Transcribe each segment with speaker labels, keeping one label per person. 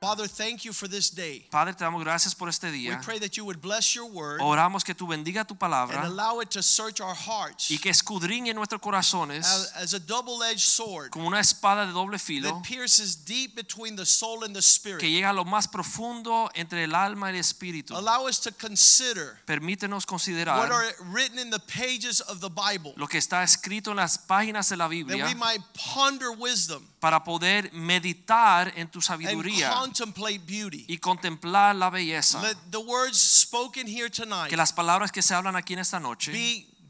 Speaker 1: Father, thank you for this day.
Speaker 2: Padre, te damos gracias por este
Speaker 1: We
Speaker 2: día.
Speaker 1: pray that you would bless your word
Speaker 2: Oramos que tú bendiga tu
Speaker 1: and
Speaker 2: palabra
Speaker 1: allow it to search our hearts
Speaker 2: y que escudriñe nuestros corazones
Speaker 1: as, as a double-edged sword
Speaker 2: como una espada de doble filo
Speaker 1: that pierces deep between the soul and the spirit.
Speaker 2: que llega a lo más profundo entre el alma y el espíritu.
Speaker 1: Allow us to consider
Speaker 2: Permítenos
Speaker 1: what
Speaker 2: considerar
Speaker 1: are written in the pages of the Bible
Speaker 2: lo que está escrito en las páginas de la
Speaker 1: that we
Speaker 2: Biblia
Speaker 1: might ponder wisdom
Speaker 2: para poder meditar en tu sabiduría y contemplar la belleza.
Speaker 1: Let the words spoken here tonight
Speaker 2: Que las palabras que se hablan aquí en esta noche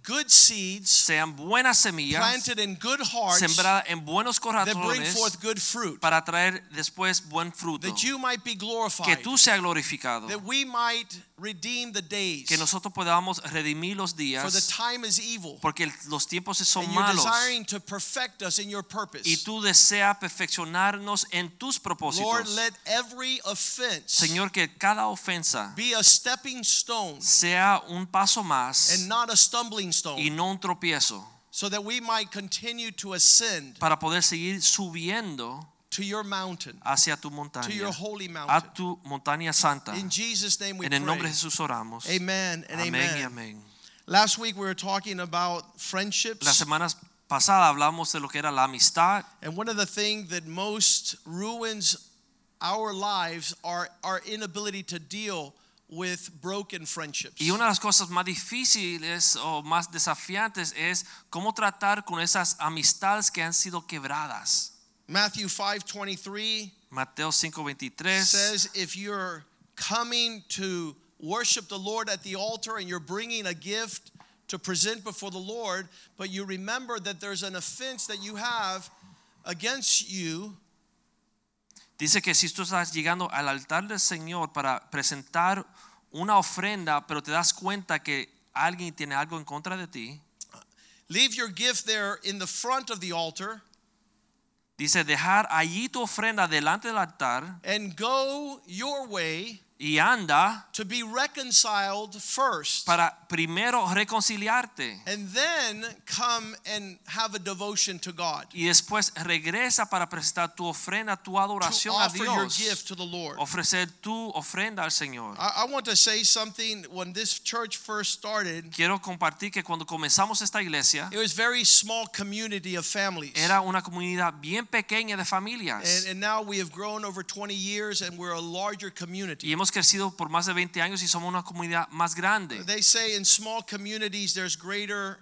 Speaker 1: good seeds
Speaker 2: sean buenas semillas
Speaker 1: planted in good hearts
Speaker 2: sembradas en buenos corazones
Speaker 1: that bring forth good fruit,
Speaker 2: para traer después buen fruto.
Speaker 1: that you might be glorified Que
Speaker 2: tú seas glorificado.
Speaker 1: that we might redeem the days.
Speaker 2: que nosotros podamos redimir los días
Speaker 1: For the time is evil,
Speaker 2: porque los tiempos son
Speaker 1: and you're desiring to perfect us in your purpose.
Speaker 2: y tú deseas perfeccionarnos en tus propósitos Lord,
Speaker 1: let every offense
Speaker 2: Señor, que cada ofensa
Speaker 1: be a stepping stone
Speaker 2: sea un paso más and
Speaker 1: not a stumbling
Speaker 2: y no un tropiezo
Speaker 1: so that we might continue to ascend
Speaker 2: para poder seguir subiendo
Speaker 1: to your mountain,
Speaker 2: hacia tu montaña, to
Speaker 1: your holy mountain.
Speaker 2: a tu montaña santa.
Speaker 1: In Jesus' name we
Speaker 2: En el nombre
Speaker 1: pray.
Speaker 2: de Jesús oramos.
Speaker 1: Amen and
Speaker 2: Amén y
Speaker 1: amen. Last week we were talking about
Speaker 2: Las
Speaker 1: friendships,
Speaker 2: semanas pasadas hablamos de lo que era la amistad
Speaker 1: and one of the things that most ruins our lives are our inability to deal with broken friendships.
Speaker 2: Y una de las cosas más difíciles o más desafiantes es cómo tratar con esas amistades que han sido quebradas.
Speaker 1: Matthew 5:23
Speaker 2: Mateo 5:23
Speaker 1: says if you're coming to worship the Lord at the altar and you're bringing a gift to present before the Lord, but you remember that there's an offense that you have against you,
Speaker 2: dice que si tú estás llegando al altar del Señor para presentar una ofrenda, pero te das cuenta que alguien tiene algo en contra de ti,
Speaker 1: leave your gift there in the front of the altar
Speaker 2: dice dejar allí tu ofrenda delante del altar
Speaker 1: and go your way
Speaker 2: y anda
Speaker 1: to be reconciled first.
Speaker 2: para primero reconciliarte
Speaker 1: And then come and have a devotion to God.
Speaker 2: y después regresa para presentar tu ofrenda, tu
Speaker 1: To
Speaker 2: adoración a
Speaker 1: offer your gift to the Lord.
Speaker 2: ofrecer tu ofrenda al Señor.
Speaker 1: I, I want to say something when this church first started,
Speaker 2: Quiero compartir que cuando comenzamos esta iglesia
Speaker 1: it was very small community of families.
Speaker 2: era una comunidad bien pequeña de familias
Speaker 1: And, and now we have grown over 20 years and we're a larger
Speaker 2: y
Speaker 1: community.
Speaker 2: Hemos crecido por más de 20 años y somos una comunidad más grande.
Speaker 1: They say in small communities there's greater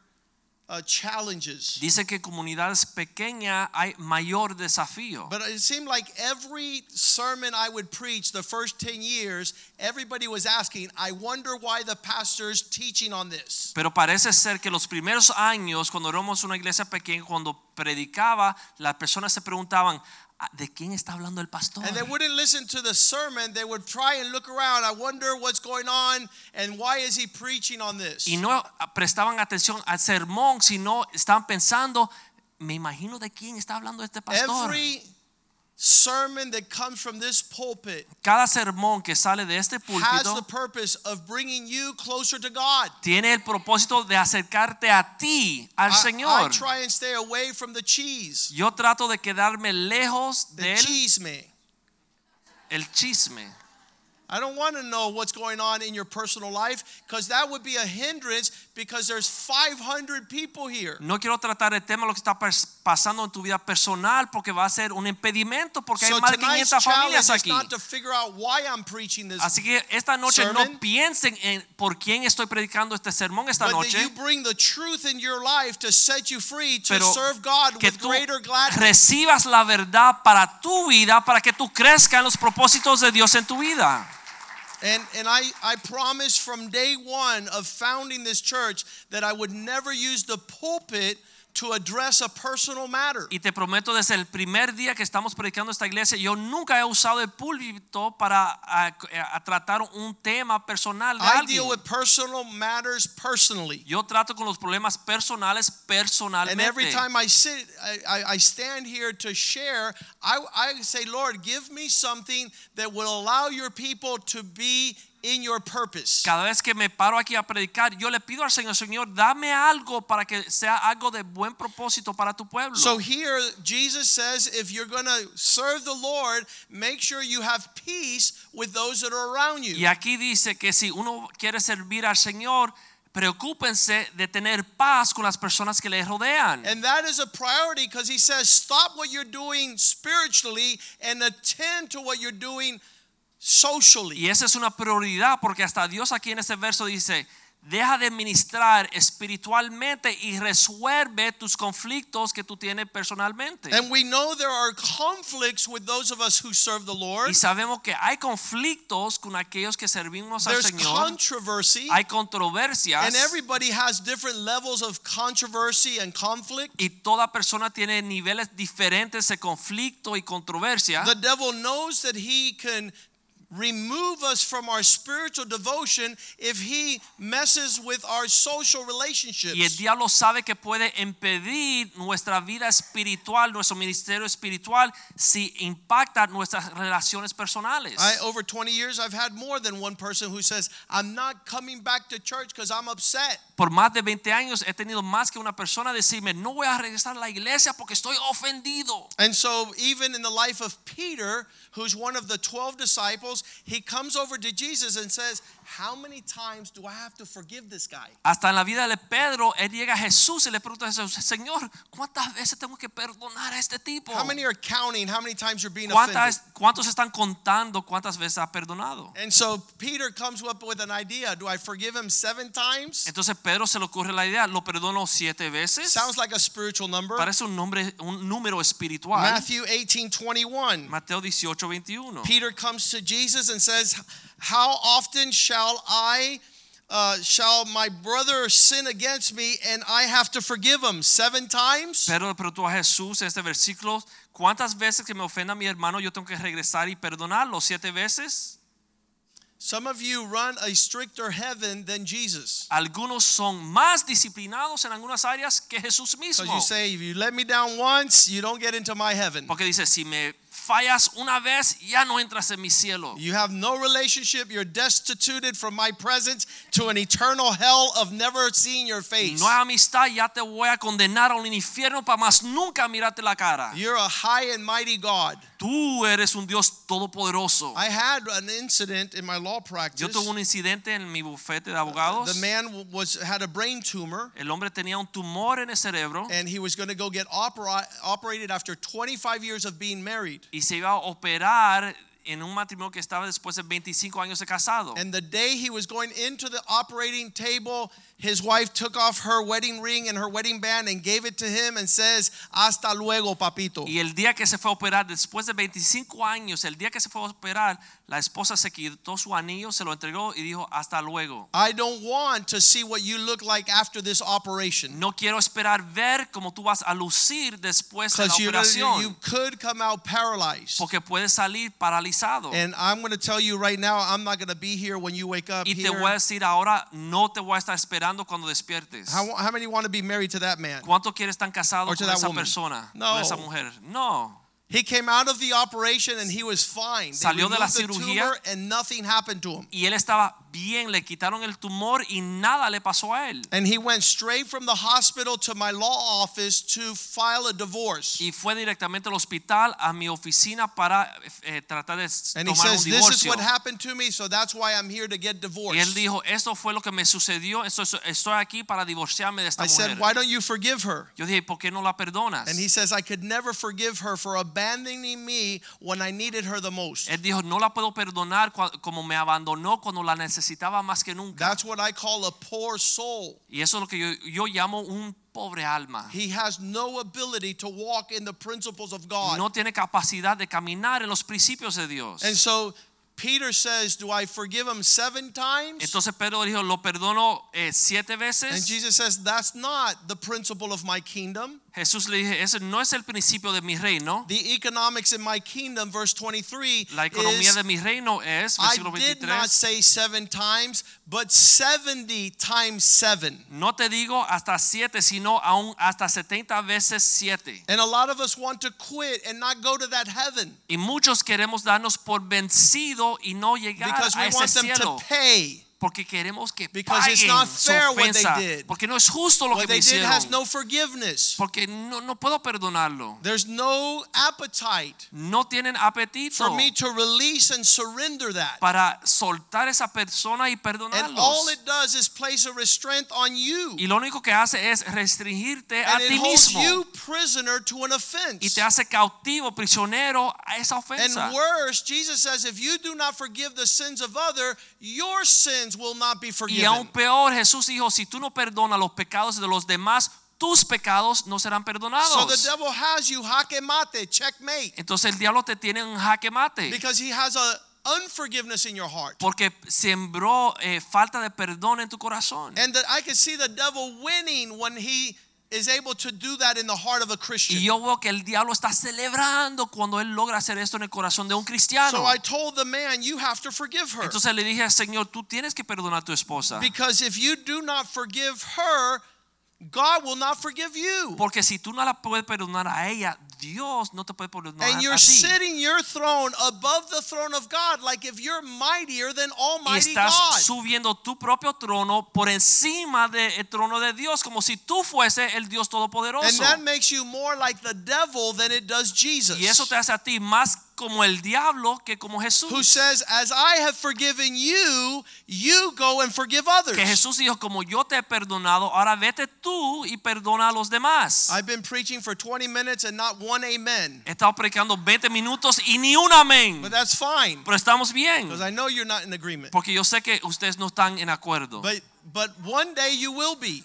Speaker 1: uh, challenges.
Speaker 2: Dice que comunidades pequeñas hay mayor desafío.
Speaker 1: But it seemed like every sermon I would preach the first 10 years, everybody was asking, I wonder why the pastor's teaching on this.
Speaker 2: Pero parece ser que los primeros años, cuando éramos una iglesia pequeña, cuando predicaba, las personas se preguntaban, "Ah, ¿de quién está hablando el pastor?
Speaker 1: And they wouldn't listen to the sermon, they would try and look around. I wonder what's going on and why is he preaching on this?
Speaker 2: Y no prestaban atención al sermón, sino estaban pensando, me imagino de quién está hablando este pastor.
Speaker 1: Every sermon that comes from this pulpit
Speaker 2: Cada sermón que sale de este
Speaker 1: has the purpose of bringing you closer to God.
Speaker 2: tiene el propósito de acercarte a ti, al
Speaker 1: I- I, try and stay away from the cheese,
Speaker 2: Yo trato de quedarme lejos
Speaker 1: the
Speaker 2: del
Speaker 1: cheese me.
Speaker 2: el chisme.
Speaker 1: I don't want to know what's going on in your personal life because that would be a hindrance because there's 500 people here.
Speaker 2: No quiero tratar el tema lo que está pas- pasando en tu vida personal porque va a ser un impedimento porque
Speaker 1: So
Speaker 2: hay más de
Speaker 1: tonight's
Speaker 2: 500
Speaker 1: challenge
Speaker 2: familias aquí. Así que esta noche
Speaker 1: sermon,
Speaker 2: no piensen en por quién estoy predicando este sermón esta noche,
Speaker 1: you bring the truth in your life to set you free to
Speaker 2: pero
Speaker 1: serve God
Speaker 2: que
Speaker 1: with
Speaker 2: tú
Speaker 1: greater gladness.
Speaker 2: recibas la verdad para tu vida, para que tú crezcas en los propósitos de Dios en tu vida.
Speaker 1: And, and I, I promised from day one of founding this church that I would never use the pulpit to address a personal matter.
Speaker 2: Y te prometo desde el primer día que estamos predicando esta iglesia, yo nunca he usado el púlpito para a- a tratar un tema personal de
Speaker 1: I
Speaker 2: alguien.
Speaker 1: deal with personal matters personally.
Speaker 2: Yo trato con los problemas personales
Speaker 1: And every time I sit, I, I, I stand here to share, I, I say, Lord, give me something that will allow your people to be in your purpose.
Speaker 2: Cada vez que me paro aquí a predicar, yo le pido al Señor, Señor, dame algo para que sea algo de buen propósito para tu pueblo.
Speaker 1: So here, Jesus says, if you're going to serve the Lord, make sure you have peace with those that are around you.
Speaker 2: Y aquí dice que si uno quiere servir al Señor, preocúpense de tener paz con las personas que le rodean.
Speaker 1: And that is a priority because he says, stop what you're doing spiritually and attend to what you're doing socially.
Speaker 2: Y esa es una prioridad porque hasta Dios aquí en este verso dice, deja de ministrar espiritualmente y resuelve tus conflictos que tú tienes personalmente.
Speaker 1: And we know there are conflicts with those of us who serve the Lord.
Speaker 2: Y sabemos que hay conflictos con aquellos que servimos al
Speaker 1: There's
Speaker 2: Señor.
Speaker 1: controversy.
Speaker 2: Hay controversias.
Speaker 1: And everybody has different levels of controversy and conflict.
Speaker 2: y toda persona tiene niveles diferentes de conflicto y controversia.
Speaker 1: The devil knows that he can remove us from our spiritual devotion if he messes with our social relationships.
Speaker 2: Y el diablo sabe que puede impedir nuestra vida espiritual, nuestro ministerio espiritual, si impacta nuestras relaciones personales.
Speaker 1: I, over 20 years, I've had more than one person who says, I'm not coming back to church because I'm upset.
Speaker 2: Por más de 20 años he tenido más que una persona decirme, no voy a regresar a la iglesia porque estoy ofendido.
Speaker 1: And so, even in the life of Peter, who's one of the 12 disciples, he comes over to Jesus and says, How many times do I have to forgive this guy?
Speaker 2: Hasta en la vida de Pedro, él llega a Jesús y le pregunta a Jesús, Señor, ¿cuántas veces tengo que perdonar a este tipo?
Speaker 1: How many are counting how many times you're being offended?
Speaker 2: ¿Cuántos están contando cuántas veces ha perdonado?
Speaker 1: And so Peter comes up with an idea. Do I forgive him seven times?
Speaker 2: Entonces Pedro se le ocurre la idea, lo perdono siete veces.
Speaker 1: Sounds like a spiritual number.
Speaker 2: Parece un nombre, un número espiritual.
Speaker 1: Matthew 18:21.
Speaker 2: Mateo 18, 21.
Speaker 1: Peter comes to Jesus and says, How often shall I, uh, shall my brother sin against me and I have to forgive him? Seven times?
Speaker 2: Pedro le preguntó a Jesús en este versículo, ¿cuántas veces que me ofenda mi hermano yo tengo que regresar y perdonarlo? ¿Siete veces?
Speaker 1: Some of you run a stricter heaven than Jesus.
Speaker 2: Algunos son más disciplinados en algunas áreas que Jesús
Speaker 1: Because
Speaker 2: mismo.
Speaker 1: you say, if you let me down once, you don't get into my heaven.
Speaker 2: Porque dice, si me fallas una vez, ya no entras en mi cielo.
Speaker 1: You have no relationship. You're destituted from my presence to an eternal hell of never seeing your face.
Speaker 2: No hay amistad, ya te voy a condenar a un infierno para más nunca mirarte la cara.
Speaker 1: You're a high and mighty God.
Speaker 2: Tú eres un Dios todopoderoso.
Speaker 1: I had an incident in my law practice.
Speaker 2: Yo tuve un incidente en mi bufete de abogados.
Speaker 1: The man was had a brain tumor
Speaker 2: El hombre tenía un tumor en el cerebro
Speaker 1: and he was going to go get opera, operated after 25 years of being married.
Speaker 2: Y se iba a operar en un matrimonio que estaba después de 25 años de casado.
Speaker 1: And the day he was going into the operating table, his wife took off her wedding ring and her wedding band and gave it to him and says, "Hasta luego, papito."
Speaker 2: Y el día que se fue a operar, después de 25 años, el día que se fue a operar, la esposa se quitó su anillo, se lo entregó y dijo, hasta luego.
Speaker 1: I don't want to see what you look like after this operation.
Speaker 2: No quiero esperar ver cómo tú vas a lucir después de la
Speaker 1: Because you,
Speaker 2: operación,
Speaker 1: you could come out paralyzed.
Speaker 2: porque puedes salir paralizado.
Speaker 1: And I'm going to tell you right now, I'm not going to be here when you wake up
Speaker 2: Y te
Speaker 1: here.
Speaker 2: voy a decir ahora, no te voy a estar esperando cuando despiertes.
Speaker 1: How, how many want to be married to that man?
Speaker 2: ¿Cuánto quieres estar casado
Speaker 1: Or to
Speaker 2: con
Speaker 1: that
Speaker 2: esa
Speaker 1: woman?
Speaker 2: persona?
Speaker 1: No.
Speaker 2: Con esa mujer. No.
Speaker 1: He came out of the operation and he was fine. They
Speaker 2: Salió de la
Speaker 1: the
Speaker 2: cirugía.
Speaker 1: tumor and nothing happened to him.
Speaker 2: Y él estaba bien, le quitaron el tumor y nada le pasó a él.
Speaker 1: And he went straight from the hospital to my law office to file a divorce.
Speaker 2: Y fue directamente al hospital a mi oficina para eh, tratar de
Speaker 1: And he
Speaker 2: tomar un
Speaker 1: says, This is what happened to me, so that's why I'm here to get
Speaker 2: Y él
Speaker 1: divorced.
Speaker 2: dijo, esto fue lo que me sucedió, esto, estoy aquí para divorciarme de esta
Speaker 1: I said,
Speaker 2: mujer.
Speaker 1: Why don't you forgive her?
Speaker 2: Yo dije, ¿por qué no la perdonas?
Speaker 1: And he says, I could never forgive her for abandoning me when I needed her the most.
Speaker 2: Él dijo, no la puedo perdonar como me abandonó cuando la necesitaba más que nunca.
Speaker 1: That's what I call a poor soul.
Speaker 2: Y eso es lo que yo, yo llamo un pobre alma.
Speaker 1: He has no ability to walk in the principles of God.
Speaker 2: No tiene capacidad de caminar en los principios de Dios.
Speaker 1: And so Peter says, Do I forgive him seven times?
Speaker 2: Entonces Pedro dijo, lo perdono eh, siete veces." And.
Speaker 1: Jesus says, That's not the principle of my kingdom.
Speaker 2: Jesús le dije, ese no es el principio de mi reino.
Speaker 1: The economics in my kingdom, verse 23,
Speaker 2: La economía
Speaker 1: is
Speaker 2: de mi reino es,
Speaker 1: I did not say seven times, but 70 times seven.
Speaker 2: no te digo hasta siete, sino aún hasta 70 veces siete.
Speaker 1: And a lot of us want to quit and not go to that heaven
Speaker 2: Y muchos queremos darnos por vencido y no llegar
Speaker 1: because
Speaker 2: a
Speaker 1: we
Speaker 2: ese
Speaker 1: want them
Speaker 2: cielo.
Speaker 1: to pay.
Speaker 2: Porque queremos que
Speaker 1: Because it's
Speaker 2: paguen
Speaker 1: not
Speaker 2: su
Speaker 1: fair what they did.
Speaker 2: Porque no es justo lo
Speaker 1: What
Speaker 2: que
Speaker 1: they
Speaker 2: me
Speaker 1: did has no forgiveness.
Speaker 2: Porque no, no puedo perdonarlo.
Speaker 1: There's no appetite
Speaker 2: No tienen apetito
Speaker 1: for me to release and surrender that.
Speaker 2: para soltar esa persona y
Speaker 1: And
Speaker 2: perdonarlos.
Speaker 1: all it does is place a restraint on you.
Speaker 2: Y lo único que hace es restringirte a
Speaker 1: And it
Speaker 2: ti
Speaker 1: holds
Speaker 2: mismo.
Speaker 1: you prisoner to an
Speaker 2: Y
Speaker 1: offense.
Speaker 2: te hace cautivo, prisionero a esa ofensa.
Speaker 1: And worse, Jesus says, if you do not forgive the sins of other, your sins will not be
Speaker 2: Y aún
Speaker 1: forgiven.
Speaker 2: peor, Jesús dijo, si tú no perdonas los pecados de los demás, tus pecados no serán perdonados.
Speaker 1: So the devil has you jaque mate, checkmate,
Speaker 2: Entonces el diablo te tiene en jaque mate.
Speaker 1: because he has a unforgiveness in your heart.
Speaker 2: Porque sembró eh, falta de perdón en tu corazón.
Speaker 1: And that I can see the devil winning when he is able to do that in the heart of a Christian.
Speaker 2: Y yo veo que el diablo está celebrando cuando él logra hacer esto en el corazón de un cristiano.
Speaker 1: So I told the man, you have to forgive her.
Speaker 2: Entonces le dije al Señor, tú tienes que perdonar a tu esposa.
Speaker 1: Because if you do not forgive her, God will not forgive you.
Speaker 2: Porque si tú no la puedes perdonar a ella, Dios no te puede perdonar
Speaker 1: And you're
Speaker 2: ti.
Speaker 1: sitting your throne above the throne of God, like if you're mightier than
Speaker 2: Y
Speaker 1: Almighty
Speaker 2: estás
Speaker 1: God.
Speaker 2: subiendo tu propio trono por encima del trono de Dios, como si tú fuese el Dios
Speaker 1: And that makes you more like the devil than it does Jesus.
Speaker 2: Y eso te hace a ti más como el diablo que como Jesús.
Speaker 1: Who says, As I have forgiven you, you go and forgive others.
Speaker 2: Que Jesús dijo, como yo te he perdonado, ahora vete tú y perdona a los demás.
Speaker 1: I've been preaching for 20 minutes and not one amen.
Speaker 2: He estado predicando 20 minutos y ni un amén.
Speaker 1: But that's fine
Speaker 2: Pero estamos bien.
Speaker 1: because I know you're not in agreement.
Speaker 2: Porque yo sé que ustedes no están en acuerdo.
Speaker 1: But but one day you will be.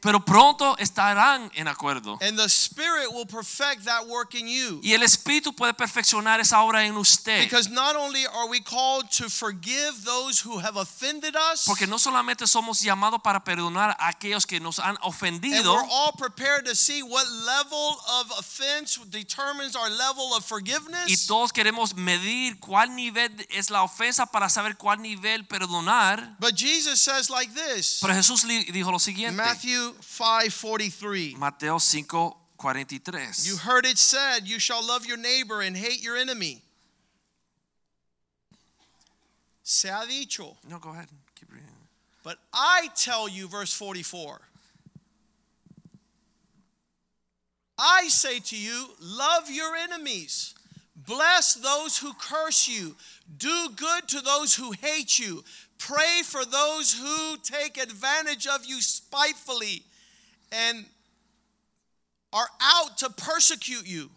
Speaker 2: Pero pronto estarán en acuerdo.
Speaker 1: And the Spirit will perfect that work in you.
Speaker 2: Y el Espíritu puede perfeccionar esa obra en usted.
Speaker 1: Because not only are we called to forgive those who have offended us,
Speaker 2: Porque no solamente somos llamados para perdonar a aquellos que nos han
Speaker 1: and
Speaker 2: ofendido,
Speaker 1: we're all prepared to see what level of offense determines our level of
Speaker 2: y
Speaker 1: forgiveness.
Speaker 2: todos queremos medir cuál nivel es la ofensa para saber cuál nivel perdonar.
Speaker 1: But Jesus says like this
Speaker 2: Pero Jesús dijo lo siguiente.
Speaker 1: Matthew 5:43.
Speaker 2: Mateo 5,
Speaker 1: You heard it said, You shall love your neighbor and hate your enemy. Se ha dicho.
Speaker 2: No, go ahead. Keep reading.
Speaker 1: But I tell you, verse 44, I say to you, love your enemies, bless those who curse you, do good to those who hate you, pray for those who take advantage of you spitefully and are out to persecute you.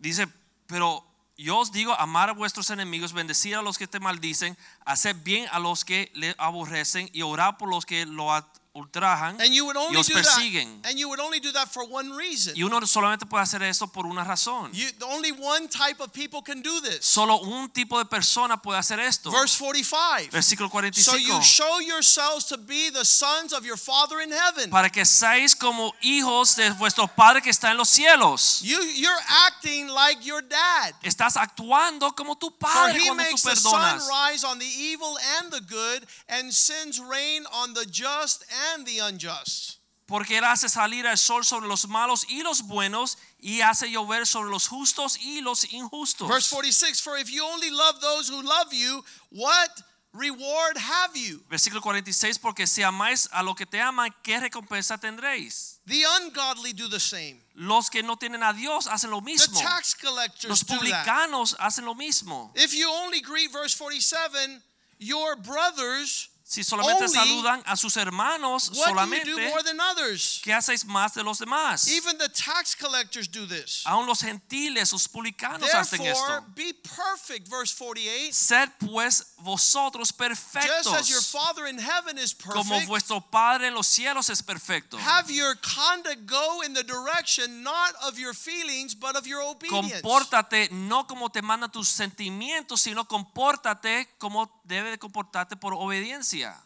Speaker 2: Dice, pero yo os digo, amar a vuestros enemigos, bendecir a los que te maldicen, hacer bien a los que le aborrecen y orar por los que lo ultrajan
Speaker 1: And you would
Speaker 2: y
Speaker 1: only
Speaker 2: os
Speaker 1: do that. And you would only do that for one reason.
Speaker 2: Y uno solamente puede hacer eso por una razón.
Speaker 1: You, only one type of people can do this.
Speaker 2: Solo un tipo de persona puede hacer esto.
Speaker 1: Verse 45.
Speaker 2: Versículo 45.
Speaker 1: So you show yourselves to be the sons of your Father in heaven.
Speaker 2: Para que seáis como hijos de vuestro Padre que está en los cielos.
Speaker 1: You, you're acting like your dad.
Speaker 2: Estás actuando como tu
Speaker 1: For
Speaker 2: Padre
Speaker 1: he
Speaker 2: cuando tú
Speaker 1: makes the sun rise on the evil and the good, and sends rain on the just and the unjust.
Speaker 2: Porque Él hace salir el sol sobre los malos y los buenos y hace llover sobre los justos y los injustos.
Speaker 1: Verse 46 For if you only love those who love you, what reward have you?
Speaker 2: Versículo 46, porque si amáis a lo que te aman, ¿qué recompensa tendréis?
Speaker 1: The ungodly do the same.
Speaker 2: Los que no tienen a Dios hacen lo mismo.
Speaker 1: The tax collectors
Speaker 2: Los
Speaker 1: do that.
Speaker 2: publicanos hacen lo mismo.
Speaker 1: If you only greet verse 47, your brothers,
Speaker 2: Si solamente
Speaker 1: Only
Speaker 2: saludan a sus hermanos,
Speaker 1: what do you
Speaker 2: solamente,
Speaker 1: do more than others?
Speaker 2: ¿qué hacéis más de los demás?
Speaker 1: Even the tax collectors do this.
Speaker 2: Aún los gentiles, los publicanos hacen
Speaker 1: Therefore,
Speaker 2: esto.
Speaker 1: be perfect, verse 48.
Speaker 2: Sed pues vosotros perfectos.
Speaker 1: Just as your Father in heaven is perfect, como
Speaker 2: vuestro Padre en los cielos es perfecto.
Speaker 1: have your conduct go in the direction not of your feelings, but of your obedience.
Speaker 2: Compórtate no como te mandan tus sentimientos, sino compórtate como debe de comportarte por obediencia.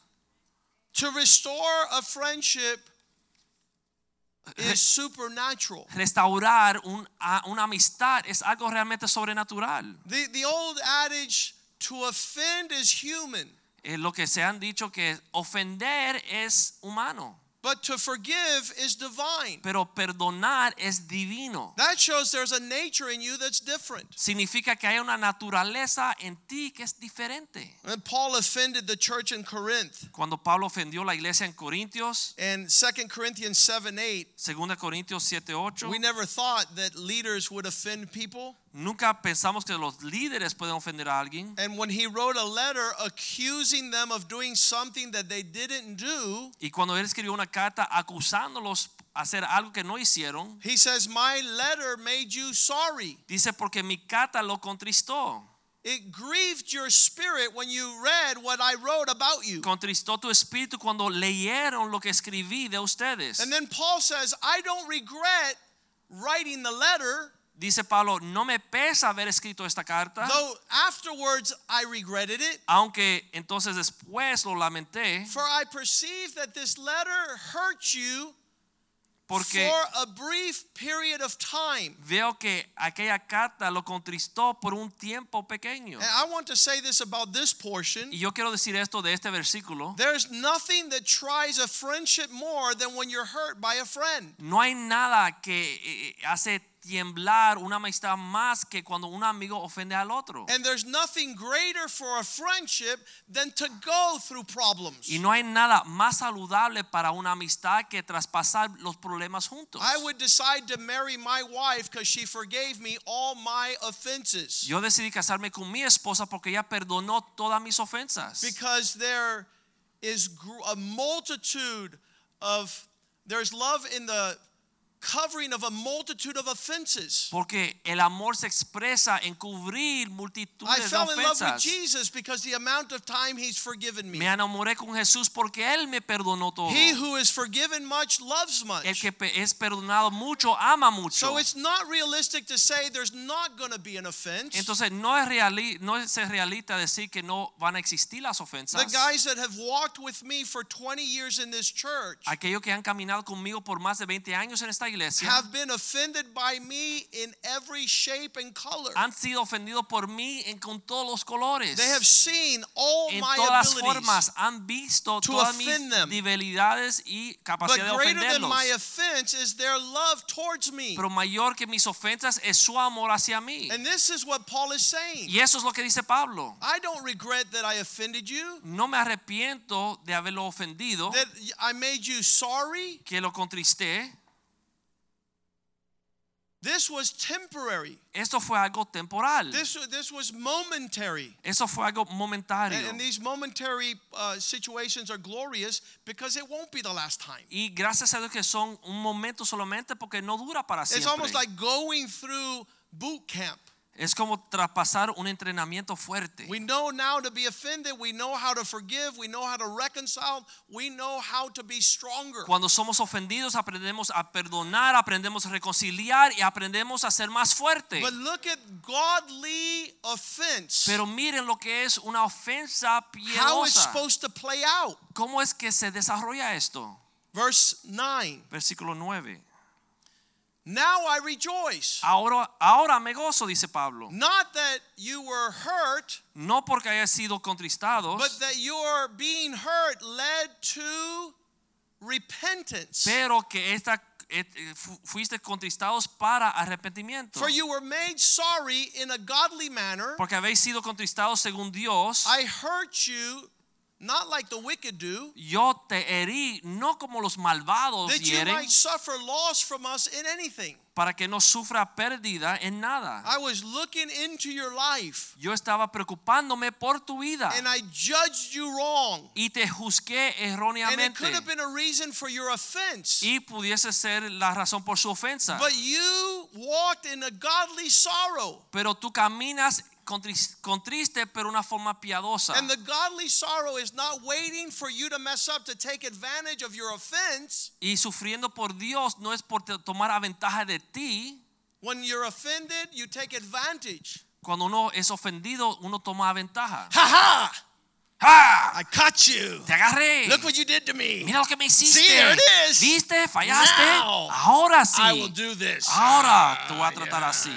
Speaker 1: To restore a friendship is supernatural.
Speaker 2: Restaurar un- una amistad es algo realmente sobrenatural.
Speaker 1: The, the old adage, to offend is human,
Speaker 2: Es lo que se han dicho que ofender es humano,
Speaker 1: but to forgive is divine.
Speaker 2: pero perdonar es divino.
Speaker 1: That shows there's a nature in you that's different.
Speaker 2: Significa que hay una naturaleza en ti que es diferente.
Speaker 1: And Paul offended the church in Corinth.
Speaker 2: Cuando Pablo ofendió la iglesia en Corintios,
Speaker 1: And 2 Corinthians 7 8,
Speaker 2: 2 Corintios 7, 8,
Speaker 1: we never thought that leaders would offend people.
Speaker 2: Nunca pensamos que los líderes pueden ofender a alguien.
Speaker 1: And when he wrote a letter accusing them of doing something that they didn't do,
Speaker 2: Y cuando él escribió una carta acusándolos a hacer algo que no hicieron,
Speaker 1: he says, My letter made you sorry.
Speaker 2: dice porque mi carta lo contristó.
Speaker 1: It grieved your spirit when you read what I wrote about you.
Speaker 2: Contristó tu espíritu cuando leyeron lo que escribí de ustedes.
Speaker 1: And then Paul says, I don't regret writing the letter,
Speaker 2: Dice Pablo, no me pesa haber escrito esta carta,
Speaker 1: though afterwards I regretted it.
Speaker 2: aunque entonces después lo lamenté,
Speaker 1: For I perceive that this letter hurt you
Speaker 2: porque
Speaker 1: for a brief period of time.
Speaker 2: veo que aquella carta lo contristó por un tiempo pequeño.
Speaker 1: And I want to say this about this portion.
Speaker 2: Y yo quiero decir esto de este versículo.
Speaker 1: There's nothing that tries a friendship more than when you're hurt by a friend.
Speaker 2: No hay nada que eh, hace tiemblar una amistad más que cuando un amigo ofende al otro.
Speaker 1: And there's nothing greater for a friendship than to go through problems.
Speaker 2: Y no hay nada más saludable para una amistad que traspasar los problemas juntos.
Speaker 1: I would decide to marry my wife because she forgave me all my offenses.
Speaker 2: Yo decidí casarme con mi esposa porque ella perdonó todas mis ofensas.
Speaker 1: Because there is a multitude of, there's love in the covering of a multitude of offenses.
Speaker 2: Porque el amor se expresa en cubrir
Speaker 1: I
Speaker 2: multitudes de
Speaker 1: fell in love with. Jesus because the amount of time he's forgiven me.
Speaker 2: Me enamoré con Jesús porque Él me perdonó todo.
Speaker 1: He who is forgiven much loves much.
Speaker 2: El que es perdonado mucho, ama mucho.
Speaker 1: So it's not realistic to say there's not going to be an offense.
Speaker 2: Entonces no es, reali no es realista decir que no van a existir las ofensas.
Speaker 1: The guys that have walked with me for 20 years in this church
Speaker 2: Aquellos que han caminado conmigo por más de 20 años en esta iglesia
Speaker 1: have been offended by me in every shape and color.
Speaker 2: han sido ofendidos por mí en, con todos los colores.
Speaker 1: They have seen all
Speaker 2: en
Speaker 1: my
Speaker 2: todas
Speaker 1: abilities.
Speaker 2: formas han visto
Speaker 1: to
Speaker 2: todas mis
Speaker 1: them.
Speaker 2: debilidades y
Speaker 1: But
Speaker 2: de
Speaker 1: greater than my offense is their love towards me.
Speaker 2: Pero mayor que mis ofensas es su amor hacia mí.
Speaker 1: And this is what Paul is saying.
Speaker 2: Y eso es lo que dice Pablo.
Speaker 1: I don't regret that I offended you,
Speaker 2: No me arrepiento de haberlo ofendido,
Speaker 1: that I made you sorry.
Speaker 2: que lo contristé.
Speaker 1: This was temporary.
Speaker 2: Esto fue algo temporal.
Speaker 1: This, this was momentary.
Speaker 2: Eso fue algo
Speaker 1: And,
Speaker 2: momentario.
Speaker 1: and these momentary uh, situations are glorious because it won't be the last time.
Speaker 2: Y gracias a Dios que son un momento solamente porque no dura para siempre.
Speaker 1: It's almost like going through boot camp.
Speaker 2: Es como traspasar un entrenamiento fuerte.
Speaker 1: We know now to be offended. We know how to forgive. We know how to reconcile. We know how to be stronger.
Speaker 2: Cuando somos ofendidos aprendemos a perdonar, aprendemos a reconciliar y aprendemos a ser más fuerte.
Speaker 1: But look at godly offense.
Speaker 2: Pero miren lo que es una ofensa
Speaker 1: How it's
Speaker 2: piadosa.
Speaker 1: supposed to play out.
Speaker 2: ¿Cómo es que se desarrolla esto?
Speaker 1: Verse 9.
Speaker 2: Versículo 9.
Speaker 1: Now I rejoice.
Speaker 2: Ahora, ahora me gozo, dice Pablo.
Speaker 1: Not that you were hurt,
Speaker 2: No porque haya sido contristados,
Speaker 1: but that your being hurt led to repentance.
Speaker 2: pero que esta, et- eh, fuiste contristados para arrepentimiento.
Speaker 1: For you were made sorry in a godly manner.
Speaker 2: Porque habéis sido contristados según Dios.
Speaker 1: I hurt you not like the wicked do,
Speaker 2: Yo te herí no como los malvados
Speaker 1: that you
Speaker 2: hieren,
Speaker 1: might suffer loss from us in anything.
Speaker 2: para que no sufra pérdida en nada.
Speaker 1: I was looking into your life
Speaker 2: Yo estaba preocupándome por tu vida
Speaker 1: and I judged you wrong.
Speaker 2: y te juzgué erróneamente.
Speaker 1: And it could have been a reason for your offense.
Speaker 2: y pudiese ser la razón por su ofensa.
Speaker 1: But you walked in a godly sorrow.
Speaker 2: Pero tú caminas contriste pero una forma piadosa.
Speaker 1: And the godly sorrow is not waiting for you to mess up to take advantage of your offense.
Speaker 2: Y sufriendo por Dios no es por tomar ventaja de ti.
Speaker 1: When you're offended, you take advantage.
Speaker 2: Cuando uno es ofendido, uno toma ventaja.
Speaker 1: Ha ha!
Speaker 2: Ha!
Speaker 1: I caught you.
Speaker 2: Te agarré.
Speaker 1: Look what you did to me.
Speaker 2: Mira lo que me hiciste.
Speaker 1: See, there it is.
Speaker 2: ¿Viste? ¿Fallaste?
Speaker 1: Now,
Speaker 2: Ahora sí.
Speaker 1: I will do this.
Speaker 2: Ahora te voy a
Speaker 1: Ah,
Speaker 2: tratar
Speaker 1: yeah.
Speaker 2: así.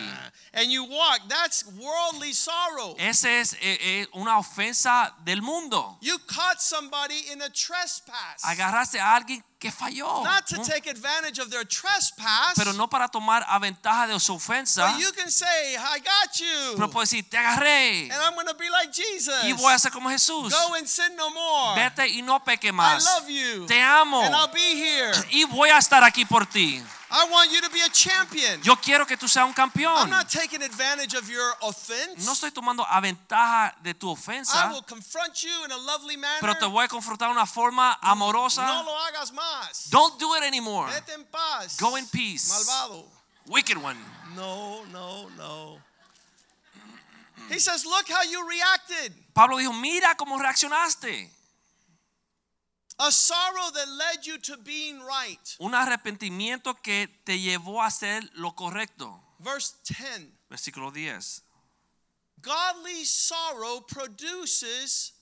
Speaker 1: And you walk. That's worldly sorrow.
Speaker 2: Ese es eh, eh, una ofensa del mundo.
Speaker 1: You caught somebody in a trespass.
Speaker 2: Agarraste a alguien que falló.
Speaker 1: Not to take advantage of their trespass.
Speaker 2: pero no para tomar a ventaja de su ofensa.
Speaker 1: But you can say, I got you.
Speaker 2: Pero puedes decir, te agarré.
Speaker 1: And I'm going to be like Jesus.
Speaker 2: Y voy a ser como Jesús.
Speaker 1: Go and sin no more.
Speaker 2: Vete y no peque
Speaker 1: I love you.
Speaker 2: Te amo.
Speaker 1: And I'll be here.
Speaker 2: Y voy a estar aquí por ti.
Speaker 1: I want you to be a champion.
Speaker 2: Yo quiero que tú seas un
Speaker 1: I'm not taking advantage of your offense.
Speaker 2: No estoy tomando a ventaja de tu
Speaker 1: I will confront you in a lovely manner.
Speaker 2: pero te voy a confrontar de una forma
Speaker 1: no
Speaker 2: amorosa.
Speaker 1: lo hagas más.
Speaker 2: Don't do it anymore.
Speaker 1: Vete en paz.
Speaker 2: Go in peace.
Speaker 1: Malvado.
Speaker 2: Wicked one.
Speaker 1: No, no, no. He says, look how you reacted.
Speaker 2: Pablo dijo, mira cómo reaccionaste.
Speaker 1: A sorrow that led you to being right.
Speaker 2: Un arrepentimiento que te llevó a hacer lo correcto.
Speaker 1: Verse 10.
Speaker 2: Versículo 10.
Speaker 1: Godly sorrow produces.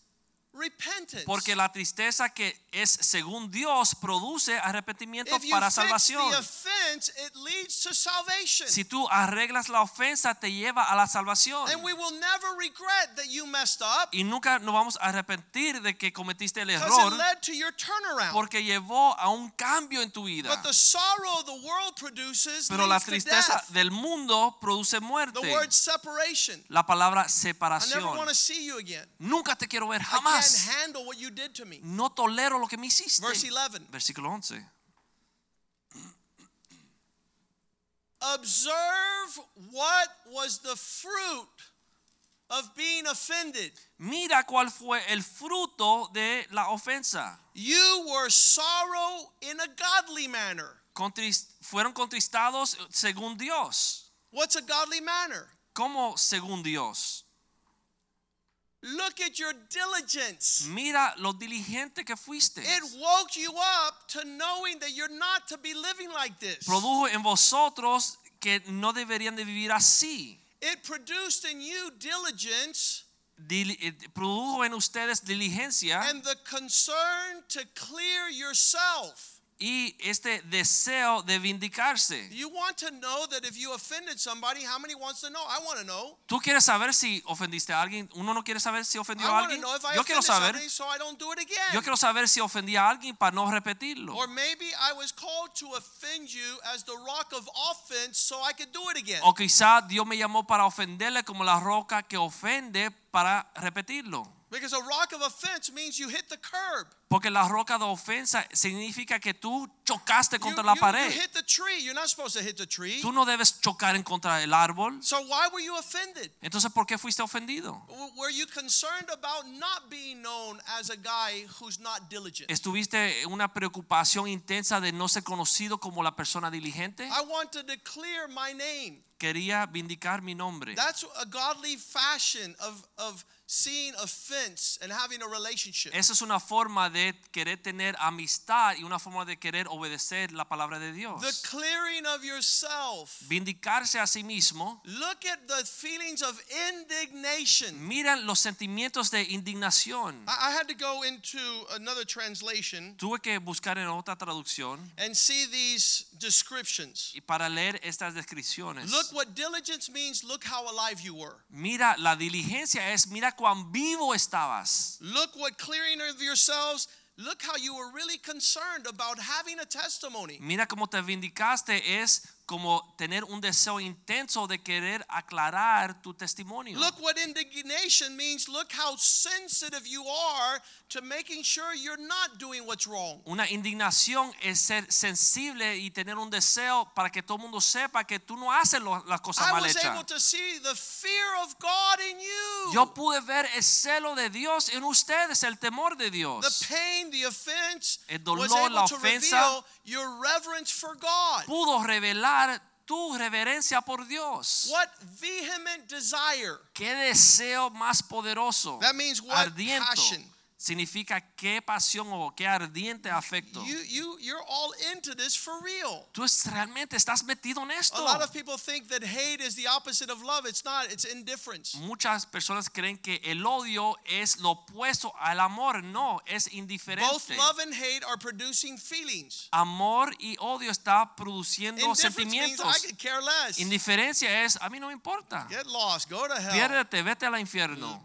Speaker 2: Porque la tristeza que es según Dios produce arrepentimiento
Speaker 1: if you
Speaker 2: para
Speaker 1: fix
Speaker 2: salvación.
Speaker 1: the offense, it leads to salvation.
Speaker 2: Si tú arreglas la ofensa, te lleva a la salvación.
Speaker 1: and we will never regret that you messed up
Speaker 2: Y nunca nos vamos a arrepentir de que cometiste el
Speaker 1: because
Speaker 2: error
Speaker 1: it led to your turnaround.
Speaker 2: porque llevó a un cambio en tu vida.
Speaker 1: but the sorrow the world produces
Speaker 2: Pero la
Speaker 1: leads to
Speaker 2: tristeza
Speaker 1: death.
Speaker 2: del mundo produce
Speaker 1: The
Speaker 2: muerte.
Speaker 1: word separation.
Speaker 2: La palabra
Speaker 1: I never
Speaker 2: separación.
Speaker 1: want to see you again.
Speaker 2: Nunca te quiero ver
Speaker 1: I
Speaker 2: jamás.
Speaker 1: Can't handle what you did to me.
Speaker 2: No tolero lo que me hiciste.
Speaker 1: Verse 11.
Speaker 2: Versículo 11.
Speaker 1: Observe what was the fruit of being offended.
Speaker 2: Mira cuál fue el fruto de la ofensa.
Speaker 1: You were sorrow in a godly manner.
Speaker 2: Fueron contristados según Dios.
Speaker 1: What's a godly manner?
Speaker 2: ¿Cómo según Dios?
Speaker 1: Look at your diligence.
Speaker 2: Mira lo diligente que fuiste.
Speaker 1: It woke you up to knowing that you're not to be living like this.
Speaker 2: Produjo en vosotros que no deberían de vivir así.
Speaker 1: It produced in you diligence
Speaker 2: Dili- eh, produjo en ustedes diligencia
Speaker 1: and the concern to clear yourself.
Speaker 2: Y este deseo de vindicarse.
Speaker 1: You want to know that if you offended somebody, how many wants to know? I want to know.
Speaker 2: Tú quieres saber si ofendiste a alguien. Uno no quiere saber si ofendió
Speaker 1: I
Speaker 2: a
Speaker 1: want to
Speaker 2: alguien.
Speaker 1: know if I
Speaker 2: Yo quiero
Speaker 1: offended
Speaker 2: saber.
Speaker 1: somebody so I don't do it again.
Speaker 2: Yo quiero saber si ofendí a alguien para no repetirlo.
Speaker 1: Or maybe I was called to offend you as the rock of offense so I could do it again.
Speaker 2: O quizá Dios me llamó para ofenderle como la roca que ofende para repetirlo.
Speaker 1: Because a rock of offense means you hit the curb.
Speaker 2: Porque la roca de ofensa significa que tú chocaste
Speaker 1: You,
Speaker 2: contra la
Speaker 1: you- you
Speaker 2: pared.
Speaker 1: hit the tree. You're not supposed to hit the tree.
Speaker 2: Tú no debes chocar en contra del árbol.
Speaker 1: So why were you offended?
Speaker 2: Entonces, ¿por qué fuiste ofendido?
Speaker 1: Were you concerned about not being known as a guy who's not diligent?
Speaker 2: ¿Estuviste una preocupación intensa de no ser conocido como la persona diligente?
Speaker 1: I wanted to clear my name.
Speaker 2: Quería vindicar mi nombre.
Speaker 1: That's a godly fashion of, of seeing offense and having a relationship.
Speaker 2: Esa es una forma de querer tener amistad y una forma de querer obedecer la palabra de Dios.
Speaker 1: The clearing of yourself.
Speaker 2: Vindicarse a sí mismo.
Speaker 1: Look at the feelings of indignation.
Speaker 2: Miran los sentimientos de indignación.
Speaker 1: I I had to go into another translation
Speaker 2: Tuve que buscar en otra traducción
Speaker 1: and see these descriptions.
Speaker 2: y para leer estas descripciones.
Speaker 1: Look what diligence means. Look how alive you were.
Speaker 2: Mira, la diligencia es, mira cuán vivo estabas.
Speaker 1: Look what clearing of yourselves. Look how you were really concerned about having a testimony.
Speaker 2: Mira cómo te vindicaste es como tener un deseo intenso de querer aclarar tu testimonio.
Speaker 1: Look what indignation means. Look how sensitive you are to making sure you're not doing what's wrong.
Speaker 2: Una indignación es ser sensible y tener un deseo para que todo el mundo sepa que tú no haces las cosas
Speaker 1: I
Speaker 2: mal
Speaker 1: was able
Speaker 2: hechas.
Speaker 1: to see the fear of God in you.
Speaker 2: Yo pude ver el celo de Dios en ustedes, el temor de
Speaker 1: the
Speaker 2: Dios.
Speaker 1: pain, the offense,
Speaker 2: El dolor, la ofensa.
Speaker 1: Your reverence for God.
Speaker 2: Pudo revelar tu reverencia por Dios.
Speaker 1: What vehement desire.
Speaker 2: Qué deseo más poderoso.
Speaker 1: That means what
Speaker 2: Ardiento.
Speaker 1: passion.
Speaker 2: Significa qué pasión o qué ardiente afecto.
Speaker 1: You you you're all into this for real.
Speaker 2: Tú es- realmente estás metido en
Speaker 1: A
Speaker 2: esto.
Speaker 1: lot of people think that hate is the opposite of love. It's not. It's indifference.
Speaker 2: Muchas personas creen que el odio es lo opuesto al amor. No, es
Speaker 1: Both
Speaker 2: indiferente.
Speaker 1: love and hate are producing feelings.
Speaker 2: Amor y odio está produciendo
Speaker 1: Indifference means I
Speaker 2: sentimientos.
Speaker 1: could care less.
Speaker 2: Indiferencia es, a mí no me importa.
Speaker 1: Get lost. Go to hell.
Speaker 2: Piérdete, vete al infierno.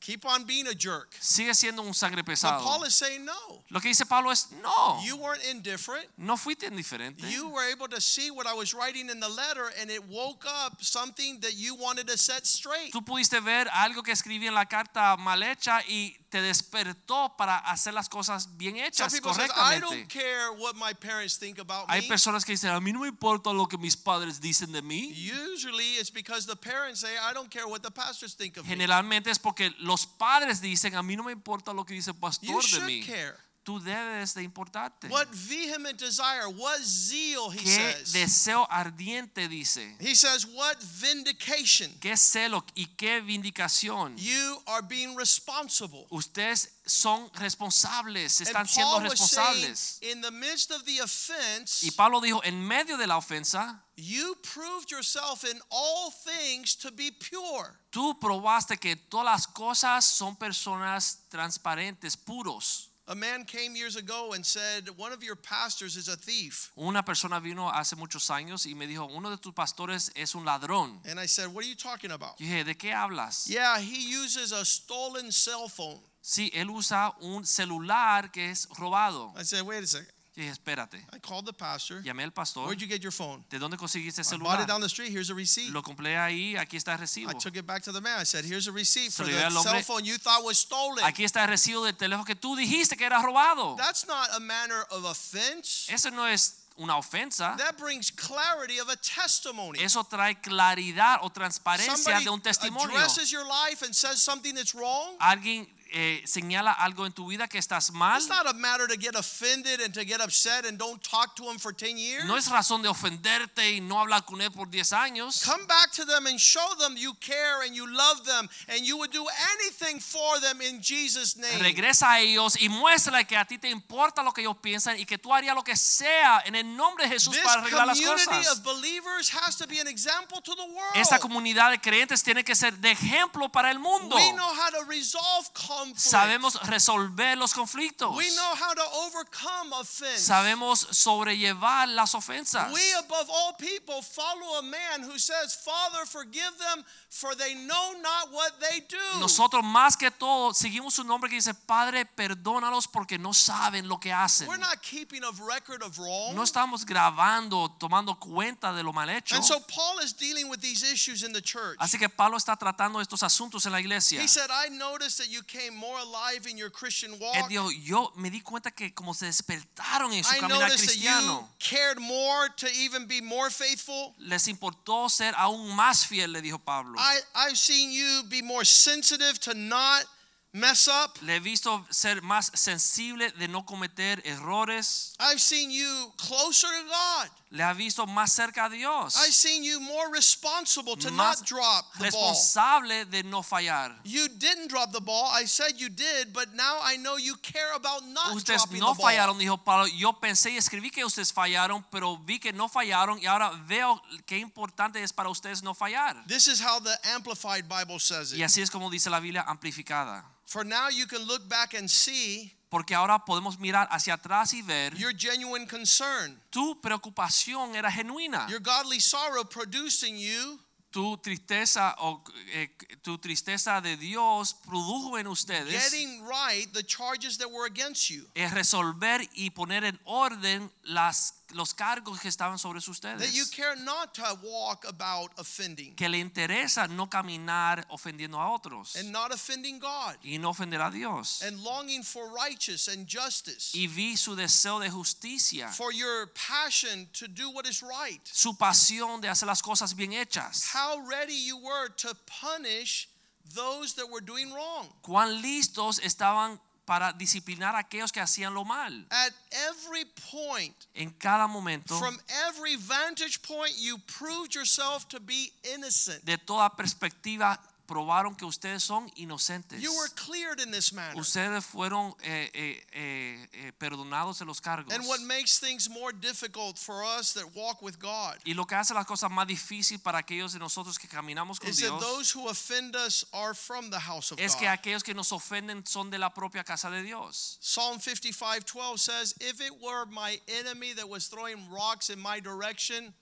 Speaker 1: Keep on being a jerk.
Speaker 2: Sigue siendo un sangre
Speaker 1: But Paul is saying no.
Speaker 2: Lo que dice Pablo es, no,
Speaker 1: You weren't indifferent.
Speaker 2: no fuiste indiferente.
Speaker 1: You were able to see what I was writing in the letter, and it woke up something that you wanted to set straight.
Speaker 2: Tú pudiste ver algo que escribí en la carta mal hecha y te despertó para hacer las cosas bien
Speaker 1: Some
Speaker 2: hechas
Speaker 1: people say, I don't care what my parents think about
Speaker 2: Hay personas que dicen, a mí no me importa lo que mis padres dicen de mí.
Speaker 1: Usually it's because the parents say, I don't care what the pastors think of me.
Speaker 2: Generalmente es porque los padres dicen, a mí no me importa lo que dice el
Speaker 1: You
Speaker 2: pastor de mí.
Speaker 1: care.
Speaker 2: Tú debes de importarte.
Speaker 1: What vehement desire, what zeal, he
Speaker 2: Qué
Speaker 1: says.
Speaker 2: deseo ardiente dice.
Speaker 1: He says, what vindication.
Speaker 2: Qué celo y qué vindicación.
Speaker 1: You are being responsible.
Speaker 2: Ustedes son responsables, están siendo
Speaker 1: was saying,
Speaker 2: responsables.
Speaker 1: in the midst of the offense,
Speaker 2: Y Pablo dijo, en medio de la ofensa,
Speaker 1: you proved yourself in all things to be pure.
Speaker 2: tú probaste que todas las cosas son personas transparentes, puros.
Speaker 1: A man came years ago and said, One of your pastors is a thief.
Speaker 2: Una persona vino hace muchos años y me dijo, uno de tus pastores es un ladrón.
Speaker 1: And I said, What are you talking about?
Speaker 2: Yo dije, ¿de qué hablas?
Speaker 1: Yeah, he uses a stolen cell phone.
Speaker 2: Sí, él usa un celular que es robado.
Speaker 1: I said, Wait a second.
Speaker 2: Espérate.
Speaker 1: I called the pastor.
Speaker 2: Llamé al pastor.
Speaker 1: Where'd you get your phone?
Speaker 2: ¿De dónde conseguiste
Speaker 1: I bought
Speaker 2: celular?
Speaker 1: it down the street. Here's a receipt.
Speaker 2: Lo compré ahí, aquí está el recibo.
Speaker 1: I took it back to the man. I said, Here's a receipt
Speaker 2: Se
Speaker 1: for the cell phone you thought was stolen.
Speaker 2: Aquí está el recibo del teléfono que tú dijiste que era robado.
Speaker 1: That's not a manner of offense.
Speaker 2: Eso no es una ofensa.
Speaker 1: That brings clarity of a testimony.
Speaker 2: Eso trae claridad o transparencia
Speaker 1: Somebody
Speaker 2: de un testimonio.
Speaker 1: addresses your life and says something that's wrong.
Speaker 2: Alguien eh, señala algo en tu vida que estás mal.
Speaker 1: It's not a matter to get offended and to get upset and don't talk to him for 10 years.
Speaker 2: No es razón de ofenderte y no hablar con él por 10 años.
Speaker 1: Come back to them and show them you care and you love them and you would do anything for them in Jesus' name.
Speaker 2: Regresa a ellos y muéstrale que a ti te importa lo que ellos piensan y que tú harías lo que sea en el nombre de Jesús
Speaker 1: This
Speaker 2: para arreglar las
Speaker 1: community
Speaker 2: cosas.
Speaker 1: of believers has to be an example to the world.
Speaker 2: Esta comunidad de creyentes tiene que ser de ejemplo para el mundo.
Speaker 1: We know how to resolve.
Speaker 2: Sabemos resolver los conflictos.
Speaker 1: We know how to overcome offense.
Speaker 2: Sabemos sobrellevar las ofensas.
Speaker 1: We, above all people, follow a man who says, Father, forgive them, for they know not what they do.
Speaker 2: Nosotros más que todo seguimos un nombre que dice, Padre, perdónalos porque no saben lo que hacen.
Speaker 1: We're not keeping a record of wrong.
Speaker 2: No estamos grabando, tomando cuenta de lo mal hecho.
Speaker 1: and so Paul is dealing with these issues in the church.
Speaker 2: Así que Pablo está tratando estos asuntos en la iglesia.
Speaker 1: He said, I noticed that you came more alive in your Christian
Speaker 2: Él dijo, yo me di cuenta que como se despertaron en su
Speaker 1: I
Speaker 2: caminar
Speaker 1: noticed that you
Speaker 2: cristiano,
Speaker 1: cared more to even be more faithful.
Speaker 2: les importó ser aún más fiel, le dijo Pablo.
Speaker 1: I, I've seen you be more sensitive to not mess up.
Speaker 2: Le he visto ser más sensible de no cometer errores.
Speaker 1: I've seen you closer to God.
Speaker 2: Le ha visto más cerca a Dios.
Speaker 1: I've seen you more responsible to
Speaker 2: más
Speaker 1: not drop the ball.
Speaker 2: responsable de no fallar.
Speaker 1: You didn't drop the ball. I said you did, but now I know you care about not
Speaker 2: Ustedes
Speaker 1: dropping
Speaker 2: no
Speaker 1: the ball.
Speaker 2: fallaron, dijo Pablo. Yo pensé y escribí que ustedes fallaron, pero vi que no fallaron y ahora veo qué importante es para ustedes no fallar.
Speaker 1: This is how the Amplified Bible says it.
Speaker 2: Y así es como dice la Biblia amplificada.
Speaker 1: For now you can look back and see
Speaker 2: Porque ahora podemos mirar hacia atrás y ver
Speaker 1: your genuine concern,
Speaker 2: tu preocupación era genuina.
Speaker 1: your godly sorrow produced in you
Speaker 2: Tu tristeza o eh, tu tristeza de Dios produjo en ustedes
Speaker 1: getting right the charges that were against you.
Speaker 2: es resolver y poner en orden las los cargos que estaban sobre
Speaker 1: That you
Speaker 2: ustedes.
Speaker 1: care not to walk about offending
Speaker 2: Que le interesa no caminar ofendiendo a otros
Speaker 1: and not offending God
Speaker 2: y no ofender a Dios.
Speaker 1: and longing for righteous and justice,
Speaker 2: Y vi su deseo de justicia,
Speaker 1: for your passion to do what is right.
Speaker 2: su pasión de hacer las cosas bien hechas.
Speaker 1: How ready you were to punish those that were doing wrong.
Speaker 2: Cuán listos estaban para disciplinar a aquellos que hacían lo mal.
Speaker 1: At every point,
Speaker 2: En cada momento,
Speaker 1: from every vantage point, you proved yourself to be innocent.
Speaker 2: de toda perspectiva, probaron que ustedes son inocentes.
Speaker 1: You were cleared in this manner.
Speaker 2: Ustedes fueron eh, eh, eh, eh, perdonados de los cargos.
Speaker 1: And what makes things more difficult for us that walk with God
Speaker 2: Y lo que hace las cosas más difíciles para aquellos de nosotros que caminamos con
Speaker 1: is that
Speaker 2: Dios
Speaker 1: those who offend us are from the house of
Speaker 2: es que
Speaker 1: God.
Speaker 2: aquellos que nos ofenden son de la propia casa de Dios.
Speaker 1: Psalm 55:12 says, "If it were my enemy that was throwing rocks in my direction,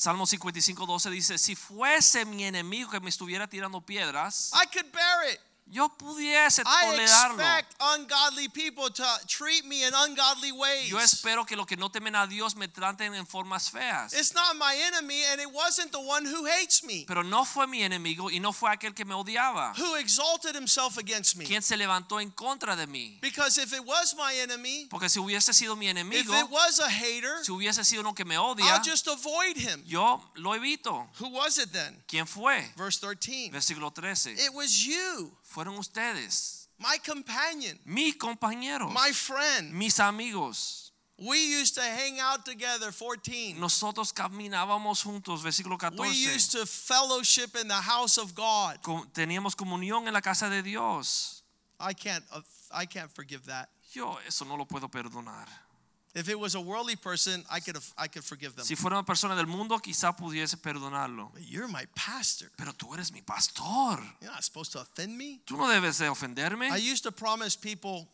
Speaker 2: Salmo 55, 12 dice, si fuese mi enemigo que me estuviera tirando piedras,
Speaker 1: I could bear it."
Speaker 2: Yo pudiese
Speaker 1: I
Speaker 2: tolerarlo.
Speaker 1: expect ungodly people to treat me in ungodly ways.
Speaker 2: Yo espero que los que no temen a Dios me traten en formas feas.
Speaker 1: It's not my enemy, and it wasn't the one who hates me,
Speaker 2: Pero no fue mi enemigo y no fue aquel que me odiaba.
Speaker 1: who exalted himself against me.
Speaker 2: Quien se levantó en contra de mí.
Speaker 1: Because if it was my enemy,
Speaker 2: Porque si hubiese sido mi
Speaker 1: if
Speaker 2: enemigo,
Speaker 1: it was a hater,
Speaker 2: si hubiese sido uno que me odia,
Speaker 1: I'll just avoid him.
Speaker 2: yo lo evito.
Speaker 1: Who was it then?
Speaker 2: ¿Quién fue?
Speaker 1: Verse 13.
Speaker 2: Versículo 13.
Speaker 1: It was you,
Speaker 2: Fueron ustedes,
Speaker 1: my companion,
Speaker 2: mis compañeros,
Speaker 1: my friend.
Speaker 2: mis amigos.
Speaker 1: We used to hang out together, 14.
Speaker 2: Nosotros caminábamos juntos, versículo
Speaker 1: We used
Speaker 2: 14.
Speaker 1: to fellowship in the house of God.
Speaker 2: Teníamos comunión en la casa de Dios.
Speaker 1: I can't uh, I can't forgive that.
Speaker 2: Yo eso no lo puedo perdonar.
Speaker 1: If it was a worldly person, I could have, I could forgive them.
Speaker 2: Si fuera una persona del mundo, quizá pudiese perdonarlo.
Speaker 1: But you're my pastor.
Speaker 2: Pero tú eres mi pastor.
Speaker 1: You're not supposed to offend me.
Speaker 2: Tú no debes de ofenderme.
Speaker 1: I used to promise people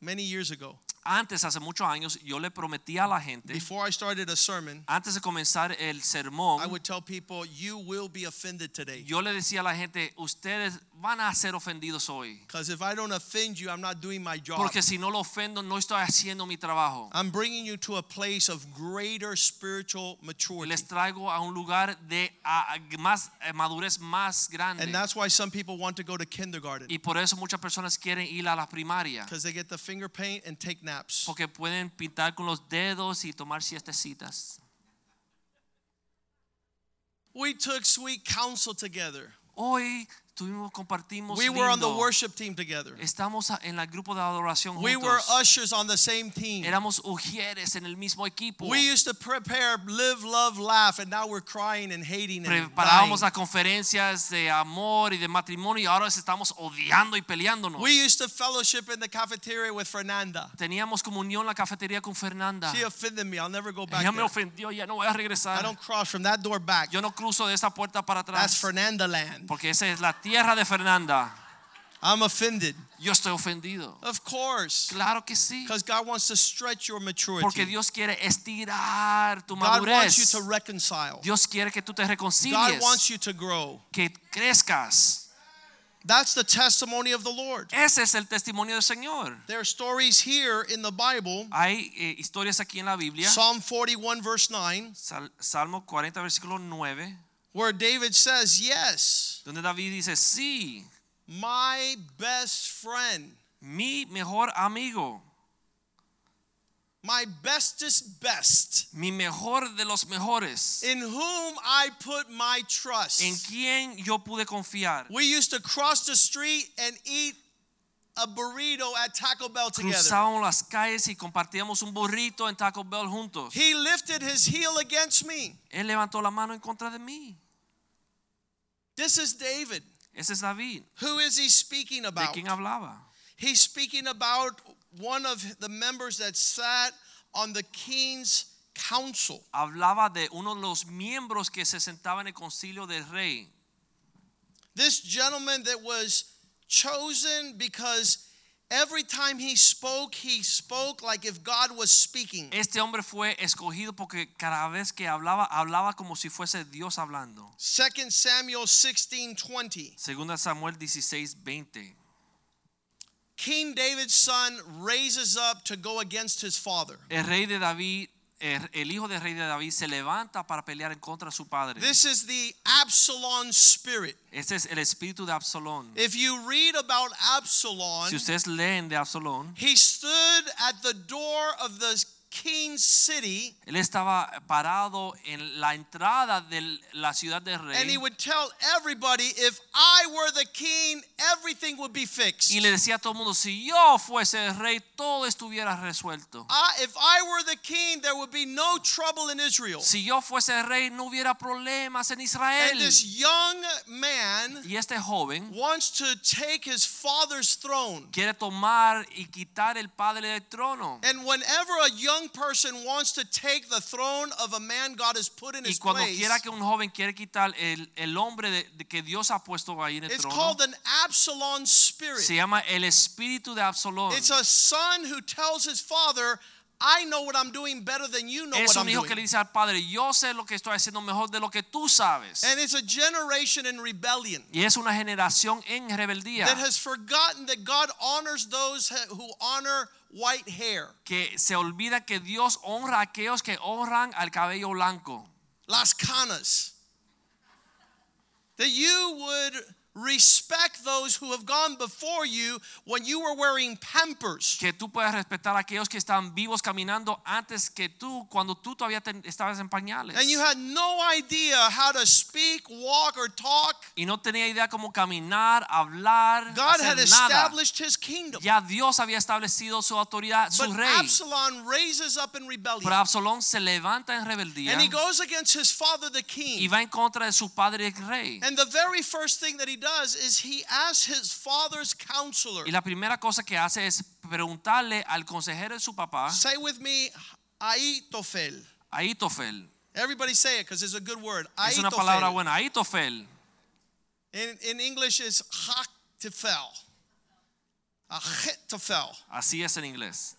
Speaker 1: many years ago,
Speaker 2: Antes, hace muchos años, yo le prometí a la gente,
Speaker 1: before I started a sermon,
Speaker 2: antes de comenzar el sermón,
Speaker 1: I would tell people, you will be offended today.
Speaker 2: yo le decía a la gente, ustedes van a ser ofendidos hoy.
Speaker 1: Because if I don't offend you, I'm not doing my job.
Speaker 2: Porque si no lo ofendo, no estoy haciendo mi trabajo.
Speaker 1: I'm bringing you to a place of greater spiritual maturity.
Speaker 2: Les traigo a un lugar de a- más madurez más grande.
Speaker 1: And that's why some people want to go to kindergarten
Speaker 2: Y por eso muchas personas quieren ir a la primaria.
Speaker 1: because they get the finger paint and take naps.
Speaker 2: Porque pueden pintar con los dedos y tomar siestecitas.
Speaker 1: We took sweet counsel together.
Speaker 2: Hoy tuvimos, compartimos
Speaker 1: We were on the worship team together.
Speaker 2: Estamos en el grupo de adoración
Speaker 1: We were ushers on the same team.
Speaker 2: Éramos ujieres en el mismo equipo.
Speaker 1: We used to prepare live, love, laugh, and now we're crying and hating and.
Speaker 2: Preparábamos las conferencias de amor y de matrimonio y ahora estamos odiando y peleándonos.
Speaker 1: We used to fellowship in the cafeteria with Fernanda.
Speaker 2: Teníamos comunión en la cafetería con Fernanda.
Speaker 1: She offended me. I'll never go back
Speaker 2: Ella me ofendió, ya no voy a
Speaker 1: I
Speaker 2: regresar.
Speaker 1: don't cross from that door back.
Speaker 2: Yo no cruzo de esa puerta para
Speaker 1: That's
Speaker 2: atrás.
Speaker 1: Fernanda land.
Speaker 2: Porque esa es la tierra de Fernanda.
Speaker 1: I'm offended.
Speaker 2: Yo estoy ofendido.
Speaker 1: Of course.
Speaker 2: Claro que sí.
Speaker 1: Because God wants to stretch your maturity.
Speaker 2: Porque Dios quiere estirar tu
Speaker 1: God wants you to reconcile.
Speaker 2: Dios quiere que tú te
Speaker 1: God wants you to grow.
Speaker 2: que crezcas.
Speaker 1: That's the testimony of the Lord.
Speaker 2: Ese es el testimonio del Señor.
Speaker 1: There are stories here in the Bible.
Speaker 2: Hay eh, historias aquí en la Biblia.
Speaker 1: Psalm 41, verse 9,
Speaker 2: Sal- Salmo 40, versículo 9,
Speaker 1: where David says, Yes,
Speaker 2: donde David dice, sí,
Speaker 1: my best friend,
Speaker 2: mi mejor amigo,
Speaker 1: my bestest best,
Speaker 2: mi mejor de los mejores,
Speaker 1: in whom I put my trust.
Speaker 2: en quien yo pude confiar.
Speaker 1: We used to cross the street and eat a burrito at Taco Bell together.
Speaker 2: Cruzábamos las calles y compartíamos un burrito en Taco Bell juntos.
Speaker 1: He lifted his heel against me.
Speaker 2: Él levantó la mano en contra de mí.
Speaker 1: This is David.
Speaker 2: Ese es David.
Speaker 1: Who is he speaking
Speaker 2: ¿De
Speaker 1: about?
Speaker 2: quién hablaba?
Speaker 1: He's speaking about one of the members that sat on the king's council.
Speaker 2: Hablaba de uno de los miembros que se sentaba en el concilio del rey.
Speaker 1: This gentleman that was chosen because every time he spoke, he spoke like if God was speaking.
Speaker 2: Este hombre fue escogido porque cada vez que hablaba, hablaba como si fuese Dios hablando.
Speaker 1: 2 Samuel 16 20.
Speaker 2: Segunda Samuel 16, 20.
Speaker 1: King David's son raises up to go against his father.
Speaker 2: El rey de David el, el hijo del rey de David se levanta para pelear en contra de su padre.
Speaker 1: This is the Absalom spirit.
Speaker 2: Este es el espíritu de Absalón.
Speaker 1: If you read about Absalom,
Speaker 2: Si ustedes leen de Absalón,
Speaker 1: he stood at the door of the king's city
Speaker 2: él estaba parado en la entrada de la ciudad del
Speaker 1: and he would tell everybody, if I were the king, everything would be fixed.
Speaker 2: y le decía a todo el mundo, si yo fuese el rey, todo estuviera resuelto.
Speaker 1: I, if I were the king, there would be no trouble in Israel.
Speaker 2: Si yo fuese el rey, no hubiera problemas en Israel.
Speaker 1: And this young man
Speaker 2: Y este joven
Speaker 1: wants to take his father's throne.
Speaker 2: quiere tomar y quitar el padre del trono.
Speaker 1: And whenever a young person wants to take the throne of a man God has put in
Speaker 2: Y
Speaker 1: his
Speaker 2: cuando
Speaker 1: place,
Speaker 2: quiera que un joven quiere quitar el, el hombre de, de que Dios ha puesto ahí en el
Speaker 1: it's
Speaker 2: trono,
Speaker 1: called an Absalom spirit.
Speaker 2: se llama el espíritu de Absalón.
Speaker 1: It's a son who tells his father, I know what I'm doing better than you know
Speaker 2: Es
Speaker 1: what
Speaker 2: un
Speaker 1: I'm
Speaker 2: hijo que le
Speaker 1: doing.
Speaker 2: dice al padre, yo sé lo que estoy haciendo mejor de lo que tú sabes.
Speaker 1: And it's a generation in rebellion
Speaker 2: Y es una generación en rebeldía
Speaker 1: that has forgotten that God honors those who honor white hair.
Speaker 2: que se olvida que Dios honra a aquellos que honran al cabello blanco.
Speaker 1: Las canas. That you would respect those who have gone before you when you were wearing pampers.
Speaker 2: Que tú puedas respetar a aquellos que están vivos caminando antes que tú, cuando tú todavía te- estabas en pañales.
Speaker 1: And you had no idea how to speak, walk, or talk.
Speaker 2: y no tenía idea cómo caminar, hablar,
Speaker 1: God
Speaker 2: hacer
Speaker 1: had
Speaker 2: nada.
Speaker 1: established his kingdom.
Speaker 2: Ya Dios había establecido su autoridad, su
Speaker 1: But
Speaker 2: rey.
Speaker 1: Absalom raises up in rebellion.
Speaker 2: Pero Absalón se levanta en rebeldía
Speaker 1: And he goes against his father, the king.
Speaker 2: y va en contra de su padre el rey.
Speaker 1: And the very first thing that he does is he asks his father's counselor.
Speaker 2: Y la primera cosa que hace es preguntarle al consejero de su papá,
Speaker 1: Say with me, Ahitofel.
Speaker 2: Ahitofel.
Speaker 1: Everybody say it because it's a good word.
Speaker 2: Es una palabra buena, Ahitofel.
Speaker 1: In, in English, it's Haktofel. Achitofel.
Speaker 2: Así es en inglés.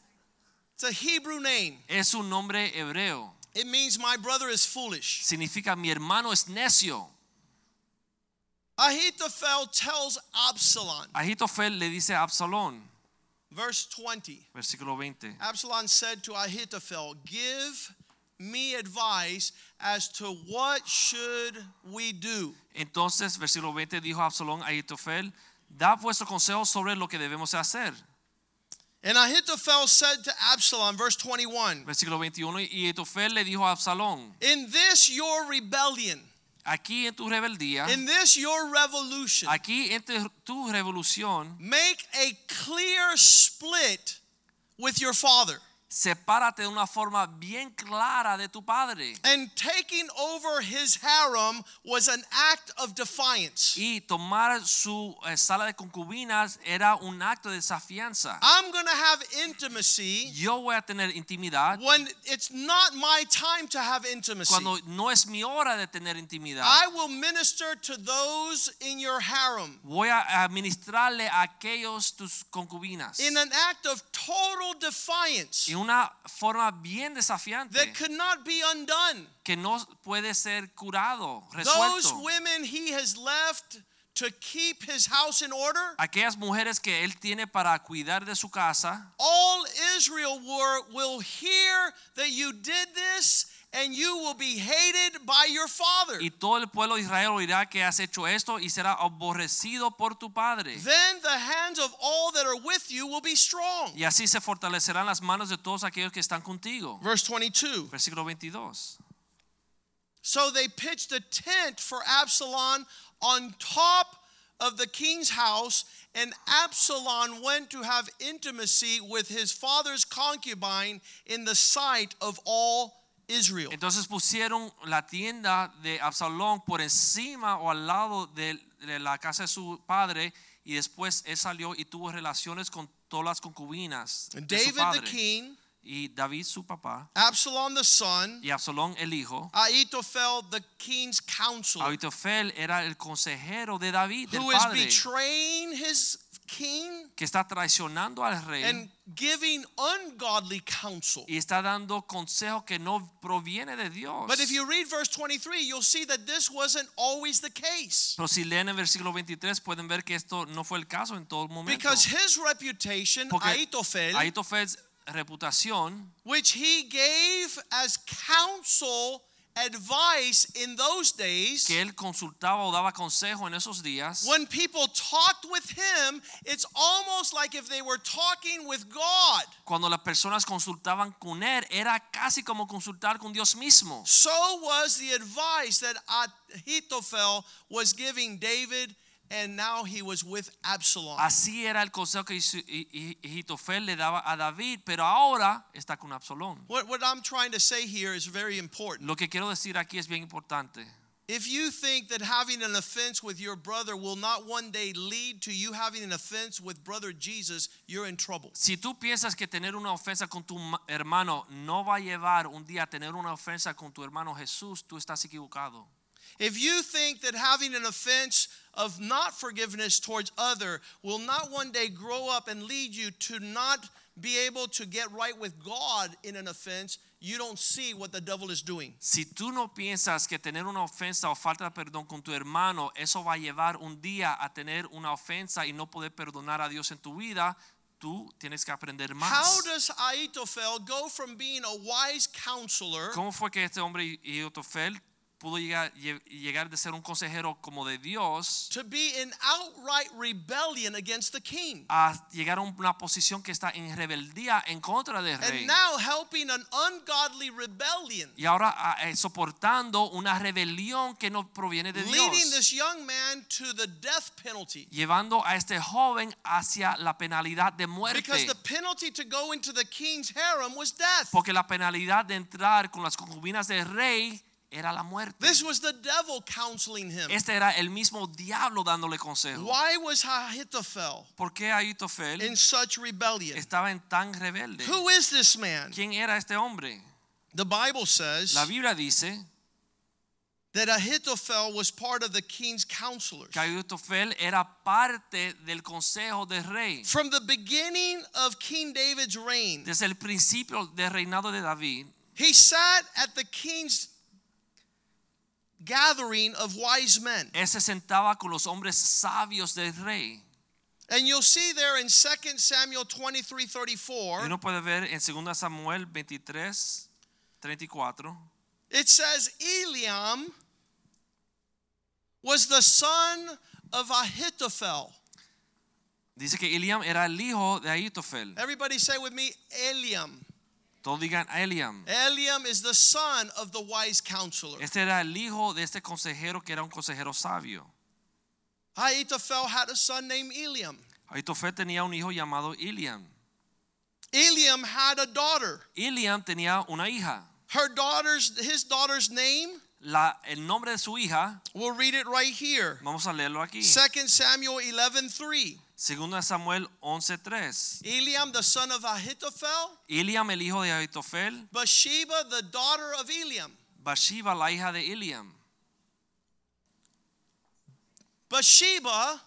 Speaker 1: It's a Hebrew name.
Speaker 2: Es un nombre hebreo.
Speaker 1: It means my brother is foolish.
Speaker 2: Significa mi hermano es necio.
Speaker 1: Ahithophel tells Absalom,
Speaker 2: Ahitofel le dice a Absalón,
Speaker 1: verse 20.
Speaker 2: versículo 20.
Speaker 1: Absalom said to Ahithophel, "Give me advice as to what should we do."
Speaker 2: Entonces, versículo 20 dijo Absalón a Ahitofel, da vuestro consejo sobre lo que debemos hacer.
Speaker 1: And Ahithophel said to Absalom, verse 21,
Speaker 2: Versículo 21, y Ahitofel le dijo a Absalón,
Speaker 1: "In this your rebellion,
Speaker 2: aquí en tu rebeldía,
Speaker 1: in this your revolution,
Speaker 2: aquí en tu- tu revolución,
Speaker 1: make a clear split with your father."
Speaker 2: Sepárate de una forma bien clara de tu padre.
Speaker 1: And taking over his harem was an act of defiance.
Speaker 2: Y tomar su eh, sala de concubinas era un acto de desafianza.
Speaker 1: I'm going to have intimacy
Speaker 2: Yo voy a tener intimidad
Speaker 1: when it's not my time to have intimacy.
Speaker 2: cuando no es mi hora de tener intimidad.
Speaker 1: I will minister to those in your harem
Speaker 2: Voy a administrarle a aquellos tus concubinas.
Speaker 1: in an act of total defiance
Speaker 2: una forma bien desafiante
Speaker 1: that could not be undone.
Speaker 2: que no puede ser curado,
Speaker 1: Those
Speaker 2: resuelto.
Speaker 1: women he has left to keep his house in order,
Speaker 2: Aquellas mujeres que él tiene para cuidar de su casa,
Speaker 1: all Israel were, will hear that you did this and you will be hated by your father.
Speaker 2: y todo el pueblo de Israel oirá que has hecho esto y será aborrecido por tu padre.
Speaker 1: Then the hands of all that are with you will be strong.
Speaker 2: Y así se fortalecerán las manos de todos aquellos que están contigo.
Speaker 1: Verse 22.
Speaker 2: Versículo 22.
Speaker 1: So they pitched a tent for Absalom on top of the king's house, and Absalom went to have intimacy with his father's concubine in the sight of all Israel.
Speaker 2: Entonces pusieron la tienda de Absalón por encima o al lado de, de la casa de su padre y después él salió y tuvo relaciones con todas las concubinas
Speaker 1: And
Speaker 2: de su
Speaker 1: David the king,
Speaker 2: y David su papá
Speaker 1: Absalom the son,
Speaker 2: y Absalón el hijo.
Speaker 1: Ahithophel the king's counselor,
Speaker 2: Ahitofel era el consejero de David, del
Speaker 1: who is
Speaker 2: padre,
Speaker 1: betraying his king
Speaker 2: que está traicionando al rey
Speaker 1: and giving ungodly counsel.
Speaker 2: y está dando consejo que no proviene de Dios.
Speaker 1: But if you read verse 23, you'll see that this wasn't always the case.
Speaker 2: Pero si leen el versículo 23 pueden ver que esto no fue el caso en todo momento.
Speaker 1: Because his reputation,
Speaker 2: Porque
Speaker 1: Ahithophel,
Speaker 2: Ahitofel reputación
Speaker 1: which he gave as counsel advice in those days.
Speaker 2: que él consultaba o daba consejo en esos días.
Speaker 1: When people talked with him, it's almost like if they were talking with God.
Speaker 2: Cuando las personas consultaban con él, era casi como consultar con Dios mismo.
Speaker 1: So was the advice that Ahithophel was giving David, and now he was with Absalom.
Speaker 2: Así era el consejo que Isu- I- I- Ahitofel le daba a David, pero ahora está con Absalón.
Speaker 1: What, what I'm trying to say here is very important.
Speaker 2: Lo que quiero decir aquí es bien importante.
Speaker 1: If you think that having an offense with your brother will not one day lead to you having an offense with brother Jesus, you're in trouble.
Speaker 2: Si tú piensas que tener una ofensa con tu ma- hermano no va a llevar un día a tener una ofensa con tu hermano Jesús, tú estás equivocado.
Speaker 1: If you think that having an offense of not forgiveness towards other will not one day grow up and lead you to not be able to get right with God in an offense, you don't see what the devil is doing.
Speaker 2: Si tú no piensas que tener una ofensa o falta de perdón con tu hermano, eso va a llevar un día a tener una ofensa y no poder perdonar a Dios en tu vida, tú tienes que aprender
Speaker 1: How does Ahithophel go from being a wise counselor
Speaker 2: ¿Cómo fue que este hombre Ahitofel pudo llegar, lle- llegar de ser un consejero como de Dios
Speaker 1: to be in outright rebellion against the king?
Speaker 2: a llegar a una posición que está en rebeldía en contra del rey?
Speaker 1: And now helping an ungodly rebellion,
Speaker 2: Y ahora ah, eh, soportando una rebelión que no proviene de
Speaker 1: leading
Speaker 2: Dios.
Speaker 1: this young man to the death penalty.
Speaker 2: Llevando a este joven hacia la penalidad de
Speaker 1: Because
Speaker 2: muerte.
Speaker 1: the penalty to go into the king's harem was death.
Speaker 2: Porque la penalidad de entrar con las concubinas del rey era la muerte.
Speaker 1: This was the devil counseling him.
Speaker 2: Este era el mismo diablo dándole consejo.
Speaker 1: Why was Ahithophel
Speaker 2: ¿Por qué Ahitofel
Speaker 1: in such rebellion?
Speaker 2: estaba en tan rebelde?
Speaker 1: Who is this man?
Speaker 2: ¿Quién era este hombre?
Speaker 1: The Bible says
Speaker 2: La Biblia dice
Speaker 1: that Ahithophel was part of the king's counselors.
Speaker 2: Ahitofel era parte del consejo del rey.
Speaker 1: From the beginning of King David's reign,
Speaker 2: Desde el principio del reinado de David,
Speaker 1: he sat at the king's gathering of wise men.
Speaker 2: él se sentaba con los hombres sabios del rey.
Speaker 1: And you'll see there in 2 Samuel 23
Speaker 2: Y
Speaker 1: 34,
Speaker 2: uno puede ver en 2 Samuel 23, 34,
Speaker 1: it says Eliam was the son of Ahithophel.
Speaker 2: dice que Eliam era el hijo de Ahitofel.
Speaker 1: Everybody say with me, Eliam.
Speaker 2: Todos digan Eliam.
Speaker 1: Eliam is the son of the wise counselor.
Speaker 2: Este era el hijo de este consejero que era un consejero sabio.
Speaker 1: Ahithophel had a son named Eliam.
Speaker 2: Ahitofel tenía un hijo llamado Eliam.
Speaker 1: Eliam had a daughter.
Speaker 2: Eliam tenía una hija.
Speaker 1: Her daughter's his daughter's name,
Speaker 2: La, el nombre de su hija,
Speaker 1: we'll read it right here.
Speaker 2: vamos a leerlo aquí.
Speaker 1: 2 Samuel 11:3.
Speaker 2: Segunda Samuel 11:3.
Speaker 1: Eliam the son of Ahithophel,
Speaker 2: Eliam el hijo de Ahitofel,
Speaker 1: Bathsheba the daughter of Eliam.
Speaker 2: Bathsheba la hija de Eliam.
Speaker 1: Bathsheba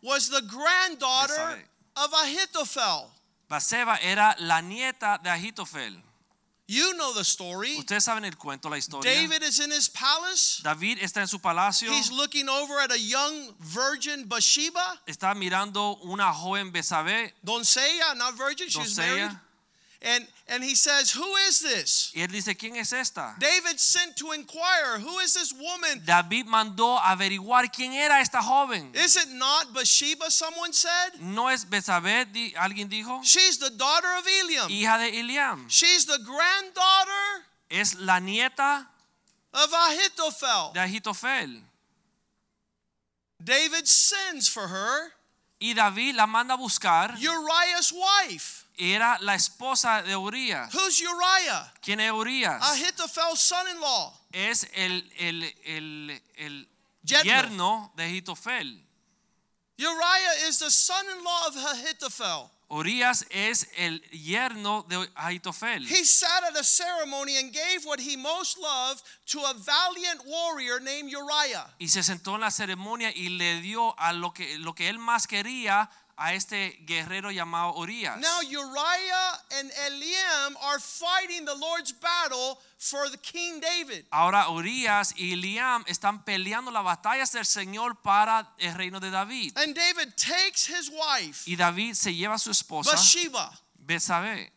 Speaker 1: was the granddaughter of Ahithophel.
Speaker 2: Bathsheba era la nieta de Ahitofel.
Speaker 1: You know the story.
Speaker 2: Ustedes saben el cuento, la historia.
Speaker 1: David is in his palace.
Speaker 2: David está en su palacio,
Speaker 1: He's looking over at a young virgin Bathsheba,
Speaker 2: está mirando una joven Betsabé,
Speaker 1: doncella, not virgin, she's married. And and he says, "Who is this?"
Speaker 2: y él dice, ¿quién es esta?
Speaker 1: David sent to inquire, "Who is this woman?"
Speaker 2: David mandó averiguar quién era esta joven.
Speaker 1: Is it not Bathsheba? Someone said.
Speaker 2: ¿No es Betsabé? di- ¿Alguien dijo?
Speaker 1: She's the daughter of Eliam.
Speaker 2: Hija de Eliam.
Speaker 1: She's the granddaughter
Speaker 2: Es la nieta
Speaker 1: of Ahithophel.
Speaker 2: de Ahitofel.
Speaker 1: David sends for her,
Speaker 2: Y David la manda a buscar.
Speaker 1: Uriah's wife.
Speaker 2: Era la esposa de Urias.
Speaker 1: Who's Uriah?
Speaker 2: ¿Quién es Urias?
Speaker 1: Ahithophel's son-in-law.
Speaker 2: Es el, el, el, el
Speaker 1: Yerno.
Speaker 2: yerno de Ahitofel.
Speaker 1: Uriah is the son-in-law of Ahithophel.
Speaker 2: Urias es el yerno de Ahitofel.
Speaker 1: He sat at a ceremony and gave what he most loved to a valiant warrior named Uriah.
Speaker 2: Y se sentó en la ceremonia y le dio a lo que, lo que él más quería a este guerrero llamado Urias.
Speaker 1: Now Uriah and Eliam are fighting the Lord's battle for the King David.
Speaker 2: Ahora Urias y Eliam están peleando las batallas del Señor para el reino de David.
Speaker 1: And David takes his wife,
Speaker 2: Y David se lleva a su esposa,
Speaker 1: Bathsheba,
Speaker 2: Betsabé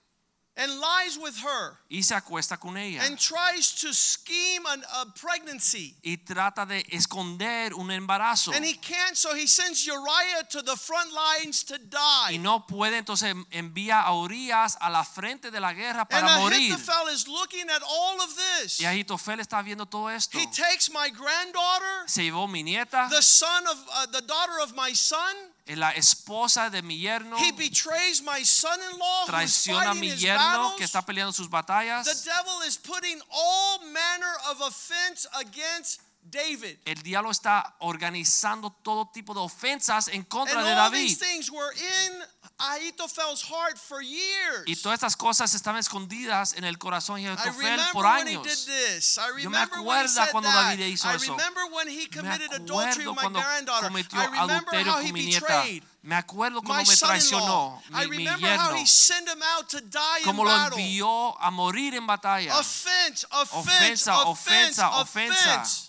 Speaker 1: and lies with her
Speaker 2: y se acuesta con ella
Speaker 1: and tries to scheme an, a pregnancy.
Speaker 2: y trata de esconder un embarazo
Speaker 1: And he can't, so he sends Uriah to the front lines to
Speaker 2: y
Speaker 1: die.
Speaker 2: no puede entonces envía a Urias a la frente de la guerra
Speaker 1: And
Speaker 2: para morir
Speaker 1: Ahithophel is looking at all of this.
Speaker 2: y Ahitofel está viendo todo esto
Speaker 1: He takes my granddaughter,
Speaker 2: se llevó mi nieta
Speaker 1: the son of uh, the daughter of my son.
Speaker 2: Eh, la esposa de mi yerno
Speaker 1: He betrays my son-in-law
Speaker 2: traiciona a mi
Speaker 1: his
Speaker 2: yerno
Speaker 1: battles.
Speaker 2: que está peleando sus
Speaker 1: The devil is putting all manner of offense against David.
Speaker 2: el diablo está organizando todo tipo de ofensas en contra
Speaker 1: And
Speaker 2: de
Speaker 1: all
Speaker 2: David
Speaker 1: these things were in Ahithophel's heart for years.
Speaker 2: y todas estas cosas estaban escondidas en el corazón de Ahitofel por
Speaker 1: when he
Speaker 2: años
Speaker 1: did this. I
Speaker 2: Yo me
Speaker 1: remember when he
Speaker 2: acuerdo cuando
Speaker 1: that.
Speaker 2: David hizo
Speaker 1: I
Speaker 2: eso.
Speaker 1: remember when he
Speaker 2: me
Speaker 1: committed adultery
Speaker 2: acuerdo
Speaker 1: with my
Speaker 2: cuando
Speaker 1: granddaughter.
Speaker 2: cometió
Speaker 1: I remember
Speaker 2: adulterio
Speaker 1: how he
Speaker 2: con mi nieta
Speaker 1: betrayed
Speaker 2: me acuerdo cómo me traicionó
Speaker 1: I
Speaker 2: mi, mi
Speaker 1: remember how
Speaker 2: yerno
Speaker 1: he sent him out to die in
Speaker 2: cómo lo envió a morir en batalla
Speaker 1: Offense, offense,
Speaker 2: Ofensa, ofensa, ofensa.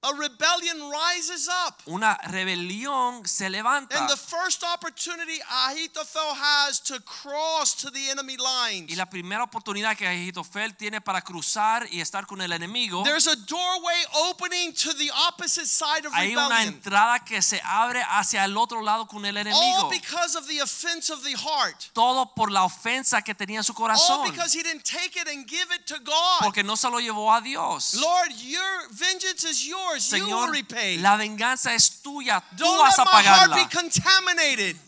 Speaker 1: A rebellion rises up.
Speaker 2: una rebelión se levanta
Speaker 1: And the first opportunity Ahithophel has to cross to the enemy lines.
Speaker 2: y la primera oportunidad que Ahitofel tiene para cruzar y estar con el enemigo
Speaker 1: There's a doorway opening to the opposite side of
Speaker 2: hay una entrada que se abre hacia el otro lado con el enemigo.
Speaker 1: All because of the offense of the heart.
Speaker 2: todo por la ofensa que tenía en su
Speaker 1: All because he didn't take it and give it to God.
Speaker 2: porque no se lo llevó a Dios
Speaker 1: Lord, your vengeance is yours.
Speaker 2: Señor
Speaker 1: repay.
Speaker 2: la venganza es tuya tú
Speaker 1: Don't
Speaker 2: vas a pagarla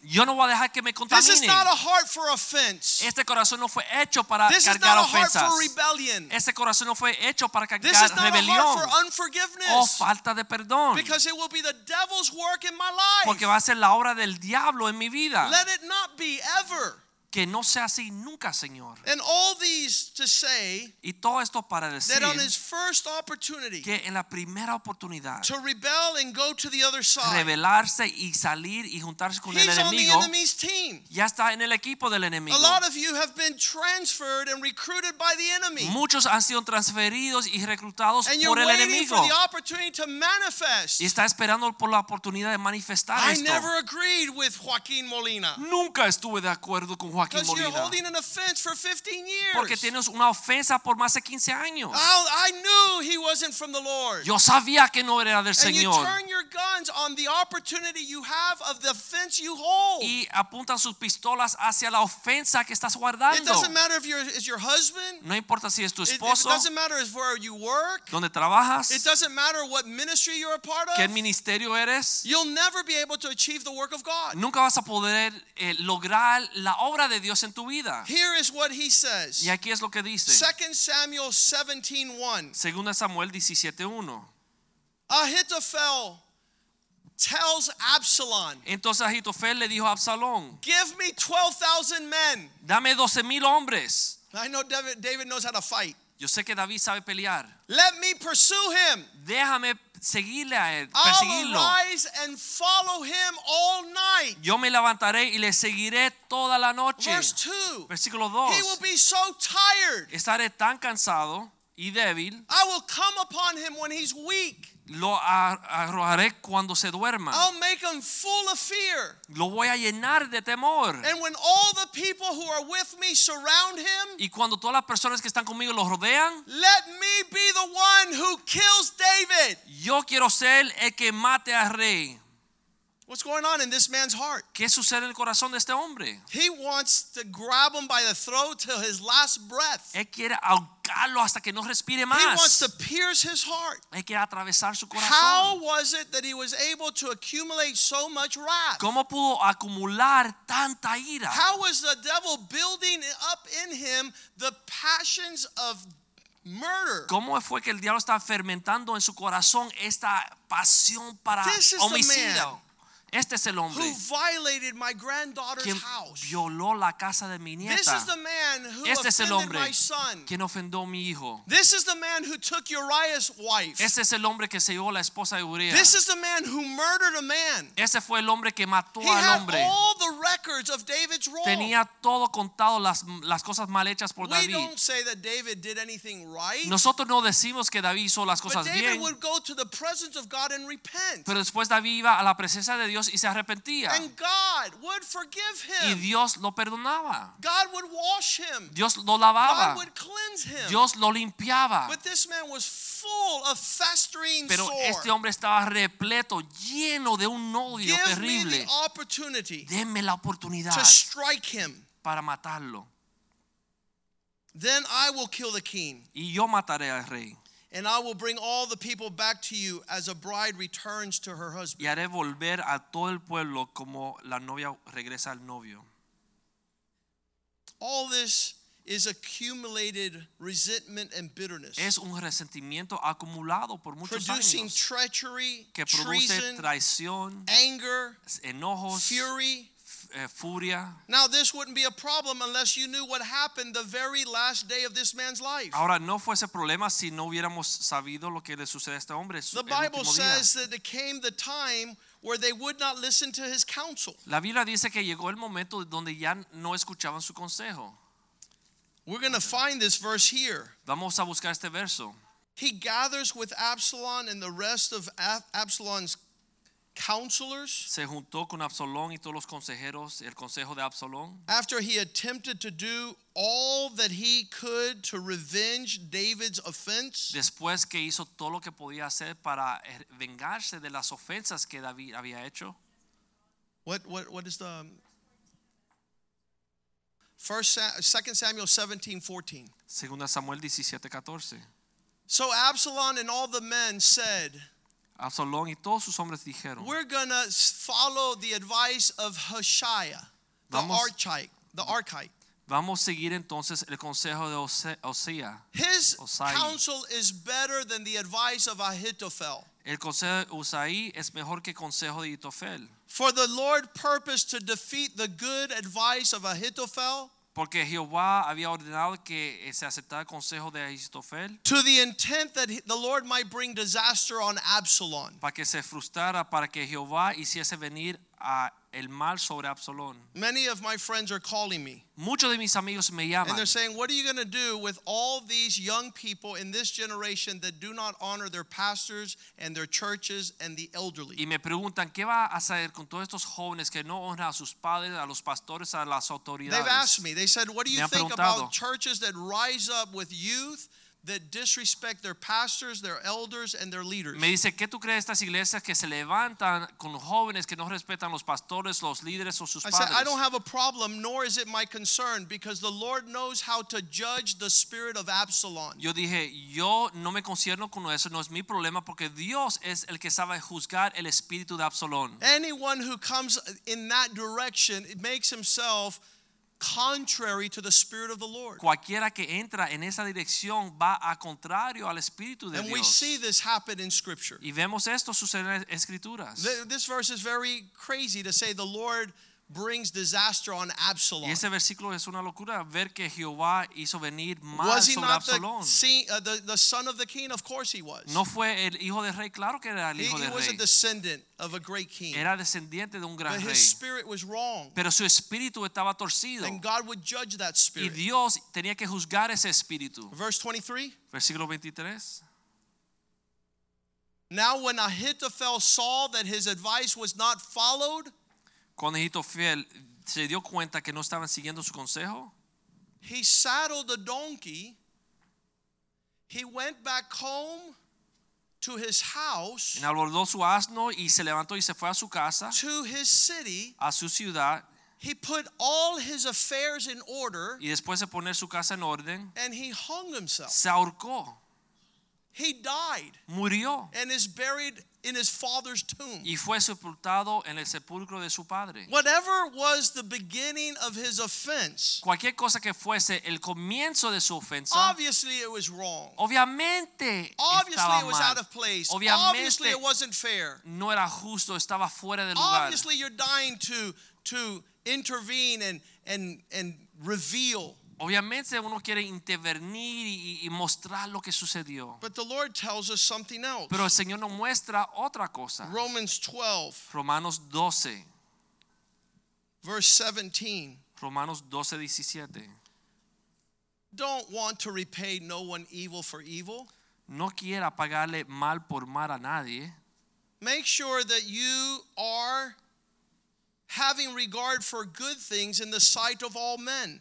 Speaker 2: yo no voy a dejar que me contamine
Speaker 1: not a heart for offense.
Speaker 2: este corazón no fue hecho para
Speaker 1: This is
Speaker 2: cargar
Speaker 1: not a heart
Speaker 2: ofensas. Este corazón no fue hecho para cargar
Speaker 1: is not a heart
Speaker 2: rebelión
Speaker 1: for
Speaker 2: o
Speaker 1: unforgiveness.
Speaker 2: Oh, falta de perdón.
Speaker 1: Because it will be the devil's work in my life.
Speaker 2: Porque va a ser la obra del diablo en mi vida.
Speaker 1: Let it not be ever.
Speaker 2: Que no sea así nunca, Señor.
Speaker 1: And all these to say
Speaker 2: Y todo esto para decir
Speaker 1: that on his first opportunity
Speaker 2: que en la primera oportunidad
Speaker 1: to rebel and go to the other side,
Speaker 2: rebelarse y salir y juntarse con el
Speaker 1: he's on the
Speaker 2: enemigo,
Speaker 1: enemy's team.
Speaker 2: ya está en el equipo del enemigo.
Speaker 1: A lot of you have been transferred and recruited by the enemy.
Speaker 2: Muchos han sido transferidos y reclutados
Speaker 1: And you're
Speaker 2: por el
Speaker 1: waiting
Speaker 2: enemigo.
Speaker 1: for the opportunity to manifest.
Speaker 2: Y está esperando por la oportunidad de manifestar
Speaker 1: I
Speaker 2: esto.
Speaker 1: never agreed with Joaquin Molina.
Speaker 2: Nunca estuve de acuerdo con Joaquín
Speaker 1: Because you're
Speaker 2: Molina.
Speaker 1: holding an offense for 15 years.
Speaker 2: Porque tienes una ofensa por más de 15 años.
Speaker 1: I, I knew he wasn't from the Lord.
Speaker 2: Yo sabía que no era del
Speaker 1: and you
Speaker 2: Señor.
Speaker 1: Guns on the opportunity you have of the offense you hold.
Speaker 2: Y apuntan sus pistolas hacia la ofensa que estás guardando.
Speaker 1: It doesn't matter if you're is your husband.
Speaker 2: No importa si es tu
Speaker 1: It, it doesn't matter if where you work.
Speaker 2: dónde trabajas,
Speaker 1: It doesn't matter what ministry you're a part of.
Speaker 2: qué ministerio eres.
Speaker 1: You'll never be able to achieve the work of God.
Speaker 2: Nunca vas a poder eh, lograr la obra de Dios en tu vida.
Speaker 1: Here is what he says.
Speaker 2: Y aquí es lo que dice.
Speaker 1: 2 Samuel 17:1.
Speaker 2: Segunda Samuel 17:1.
Speaker 1: Ahithophel tells Absalom,
Speaker 2: Entonces Ahitofel le dijo a Absalón,
Speaker 1: "Give me 12,000 men."
Speaker 2: dame 12 mil hombres.
Speaker 1: I know David, David knows how to fight.
Speaker 2: Yo sé que David sabe pelear.
Speaker 1: Let me pursue him.
Speaker 2: Déjame seguirle a él,
Speaker 1: I'll
Speaker 2: perseguirlo.
Speaker 1: arise and follow him all night.
Speaker 2: Yo me levantaré y le seguiré toda la noche.
Speaker 1: Verse 2.
Speaker 2: Versículo
Speaker 1: He will be so tired.
Speaker 2: Estaré tan cansado y débil,
Speaker 1: I will come upon him when he's weak.
Speaker 2: Lo a- arrojaré cuando se duerma.
Speaker 1: I'll make him full of fear.
Speaker 2: Lo voy a llenar de temor.
Speaker 1: And when all the people who are with me surround him,
Speaker 2: Y cuando todas las personas que están conmigo lo rodean,
Speaker 1: let me be the one who kills David.
Speaker 2: yo quiero ser el que mate al rey.
Speaker 1: What's going on in this man's heart?
Speaker 2: ¿Qué sucede en el corazón de este hombre?
Speaker 1: He wants to grab him by the throat till his last breath.
Speaker 2: Él quiere ahogarlo hasta que no respire más.
Speaker 1: He wants to pierce his heart.
Speaker 2: Él quiere atravesar su corazón.
Speaker 1: How was it that he was able to accumulate so much wrath?
Speaker 2: ¿Cómo pudo acumular tanta ira?
Speaker 1: How was the devil building up in him the passions of murder?
Speaker 2: ¿Cómo fue que el diablo está fermentando en su corazón esta pasión para
Speaker 1: This is the
Speaker 2: homicidio? Este es el
Speaker 1: Who
Speaker 2: hombre
Speaker 1: violated my granddaughter's
Speaker 2: quien
Speaker 1: house?
Speaker 2: violó la casa de mi
Speaker 1: This
Speaker 2: nieta.
Speaker 1: is the man who
Speaker 2: Este es el hombre
Speaker 1: my son.
Speaker 2: quien ofendió a mi hijo.
Speaker 1: This is the man who took Uriah's wife.
Speaker 2: Este es el hombre que se llevó la esposa de Uriah.
Speaker 1: This is the man who murdered a man.
Speaker 2: Ese fue el hombre que mató
Speaker 1: He
Speaker 2: al
Speaker 1: had
Speaker 2: hombre.
Speaker 1: all the records of David's role.
Speaker 2: Tenía todo contado las, las cosas mal hechas por
Speaker 1: we
Speaker 2: David.
Speaker 1: don't say that David did anything right,
Speaker 2: Nosotros no decimos que David hizo las
Speaker 1: but
Speaker 2: cosas
Speaker 1: David
Speaker 2: bien,
Speaker 1: would go to the presence of God and repent.
Speaker 2: pero después David iba a la presencia de Dios Dios y se arrepentía.
Speaker 1: And God would forgive
Speaker 2: Y
Speaker 1: him.
Speaker 2: Dios lo perdonaba.
Speaker 1: God would wash him.
Speaker 2: Dios lo
Speaker 1: God
Speaker 2: lavaba.
Speaker 1: would cleanse him.
Speaker 2: Dios lo limpiaba.
Speaker 1: But this man was full of festering
Speaker 2: Pero este hombre estaba repleto, lleno de un odio
Speaker 1: Give me
Speaker 2: terrible.
Speaker 1: the opportunity
Speaker 2: Denme la oportunidad
Speaker 1: to strike him.
Speaker 2: para matarlo.
Speaker 1: Then I will kill the king,
Speaker 2: Y yo mataré al rey.
Speaker 1: And I will bring all the people back to you as a bride returns to her husband.
Speaker 2: Y haré volver a todo el pueblo como la novia regresa al novio.
Speaker 1: All this is accumulated resentment and bitterness,
Speaker 2: Es un resentimiento acumulado por muchos
Speaker 1: producing
Speaker 2: años
Speaker 1: treachery,
Speaker 2: que produce
Speaker 1: treason,
Speaker 2: traición,
Speaker 1: anger,
Speaker 2: enojos,
Speaker 1: fury.
Speaker 2: Eh, furia.
Speaker 1: Now, this wouldn't be a problem unless you knew what happened the very last day of this man's life.
Speaker 2: Ahora no fuese problema si no hubiéramos sabido lo que le sucede a este hombre.
Speaker 1: The Bible says that it came the time where they would not listen to his counsel.
Speaker 2: La Biblia dice que llegó el momento donde ya no escuchaban su consejo.
Speaker 1: We're going to find this verse here.
Speaker 2: Vamos a buscar este verso.
Speaker 1: He gathers with Absalom and the rest of Absalom's counselors
Speaker 2: Se juntó con Absalón y todos los consejeros, el consejo de Absalón.
Speaker 1: after he attempted to do all that he could to revenge David's offense.
Speaker 2: Después que hizo todo lo que podía hacer para eh, vengarse de las ofensas que David había hecho.
Speaker 1: What what what is the um, First 2 Samuel 17, 14.
Speaker 2: Segunda Samuel 17, 14.
Speaker 1: So Absalom and all the men said,
Speaker 2: Absalón y todos sus hombres dijeron,
Speaker 1: We're gonna follow the advice of Hushai, the
Speaker 2: Vamos-
Speaker 1: Archite, the Archite.
Speaker 2: vamos a seguir entonces el consejo de Ose- Osea.
Speaker 1: His
Speaker 2: Osai.
Speaker 1: counsel is better than the advice of Ahithophel.
Speaker 2: El consejo de Usaí es mejor que el consejo de Itofel.
Speaker 1: For the Lord purposed to defeat the good advice of Ahithophel
Speaker 2: Porque Jehová había ordenado que eh, se aceptara el consejo de Ahitofel
Speaker 1: to the intent that the Lord might bring disaster on Absalom.
Speaker 2: para que se frustrara, para que Jehová hiciese venir a el mal sobre Absalón.
Speaker 1: Many of my friends are calling me
Speaker 2: Muchos de mis amigos me llaman.
Speaker 1: and they're saying, What are you going to do with all these young people in this generation that do not honor their pastors and their churches and the elderly?
Speaker 2: y me preguntan qué va a hacer con todos estos jóvenes que no honran a sus padres, a los pastores, a las autoridades?"
Speaker 1: They've asked me, they said, What do you think about churches that rise up with youth that disrespect their pastors, their elders, and their leaders?
Speaker 2: Me dice, ¿qué tú crees de estas iglesias que se levantan con jóvenes que no respetan los pastores, los líderes o sus
Speaker 1: I said, I don't have a problem, nor is it my concern, because the Lord knows how to judge the spirit of Absalom.
Speaker 2: Yo dije, yo no me concierno con eso, no es mi problema porque Dios es el que sabe juzgar el espíritu de Absalón.
Speaker 1: Anyone who comes in that direction it makes himself contrary to the spirit of the Lord.
Speaker 2: Cualquiera que entra en esa dirección va a contrario al espíritu de
Speaker 1: And we see this happen in Scripture.
Speaker 2: Y vemos esto suceder en escrituras.
Speaker 1: This verse is very crazy to say the Lord brings disaster on Absalom.
Speaker 2: Y ese versículo es una locura ver que Jehová hizo venir mal
Speaker 1: Was he
Speaker 2: sobre
Speaker 1: not the,
Speaker 2: Absalón.
Speaker 1: see, uh, the, the son of the king? Of course he was.
Speaker 2: No fue el hijo del rey, claro que era el
Speaker 1: he,
Speaker 2: hijo
Speaker 1: he
Speaker 2: del
Speaker 1: was a
Speaker 2: rey.
Speaker 1: descendant of a great king.
Speaker 2: Era descendiente de un gran
Speaker 1: But
Speaker 2: rey.
Speaker 1: his spirit was wrong.
Speaker 2: Pero su espíritu estaba torcido.
Speaker 1: And God would judge that spirit. Y.
Speaker 2: Dios tenía que juzgar ese espíritu.
Speaker 1: Verse 23.
Speaker 2: Versículo 23.
Speaker 1: Now, when Ahithophel saw that his advice was not followed,
Speaker 2: Cuando Ahitofiel se dio cuenta que no estaban siguiendo su consejo,
Speaker 1: he saddled a donkey. He went back home to his house,
Speaker 2: abordó su asno y se levantó y se fue a su casa,
Speaker 1: to his city.
Speaker 2: a su ciudad,
Speaker 1: He put all his affairs in order
Speaker 2: y después de poner su casa en orden,
Speaker 1: and he hung himself.
Speaker 2: se ahorcó,
Speaker 1: He died
Speaker 2: murió
Speaker 1: and is buried in his father's tomb.
Speaker 2: y fue sepultado en el sepulcro de su padre.
Speaker 1: Whatever was the beginning of his offense,
Speaker 2: Cualquier cosa que fuese el comienzo de su ofensa,
Speaker 1: obviously it was wrong.
Speaker 2: obviamente
Speaker 1: Obviously
Speaker 2: estaba
Speaker 1: it was out of place.
Speaker 2: Obviamente-
Speaker 1: Obviously it wasn't fair.
Speaker 2: No era justo, estaba fuera de lugar.
Speaker 1: Obviously you're dying to to intervene and and and reveal.
Speaker 2: Obviamente uno quiere intervenir y, y mostrar lo que sucedió.
Speaker 1: But the Lord tells us something else.
Speaker 2: Pero el Señor nos muestra otra cosa.
Speaker 1: Romans 12
Speaker 2: Romanos 12,
Speaker 1: verse 17.
Speaker 2: Romanos 12, 17.
Speaker 1: Don't want to repay no one evil for evil.
Speaker 2: No quiera pagarle mal por mal a nadie.
Speaker 1: Make sure that you are having regard for good things in the sight of all men.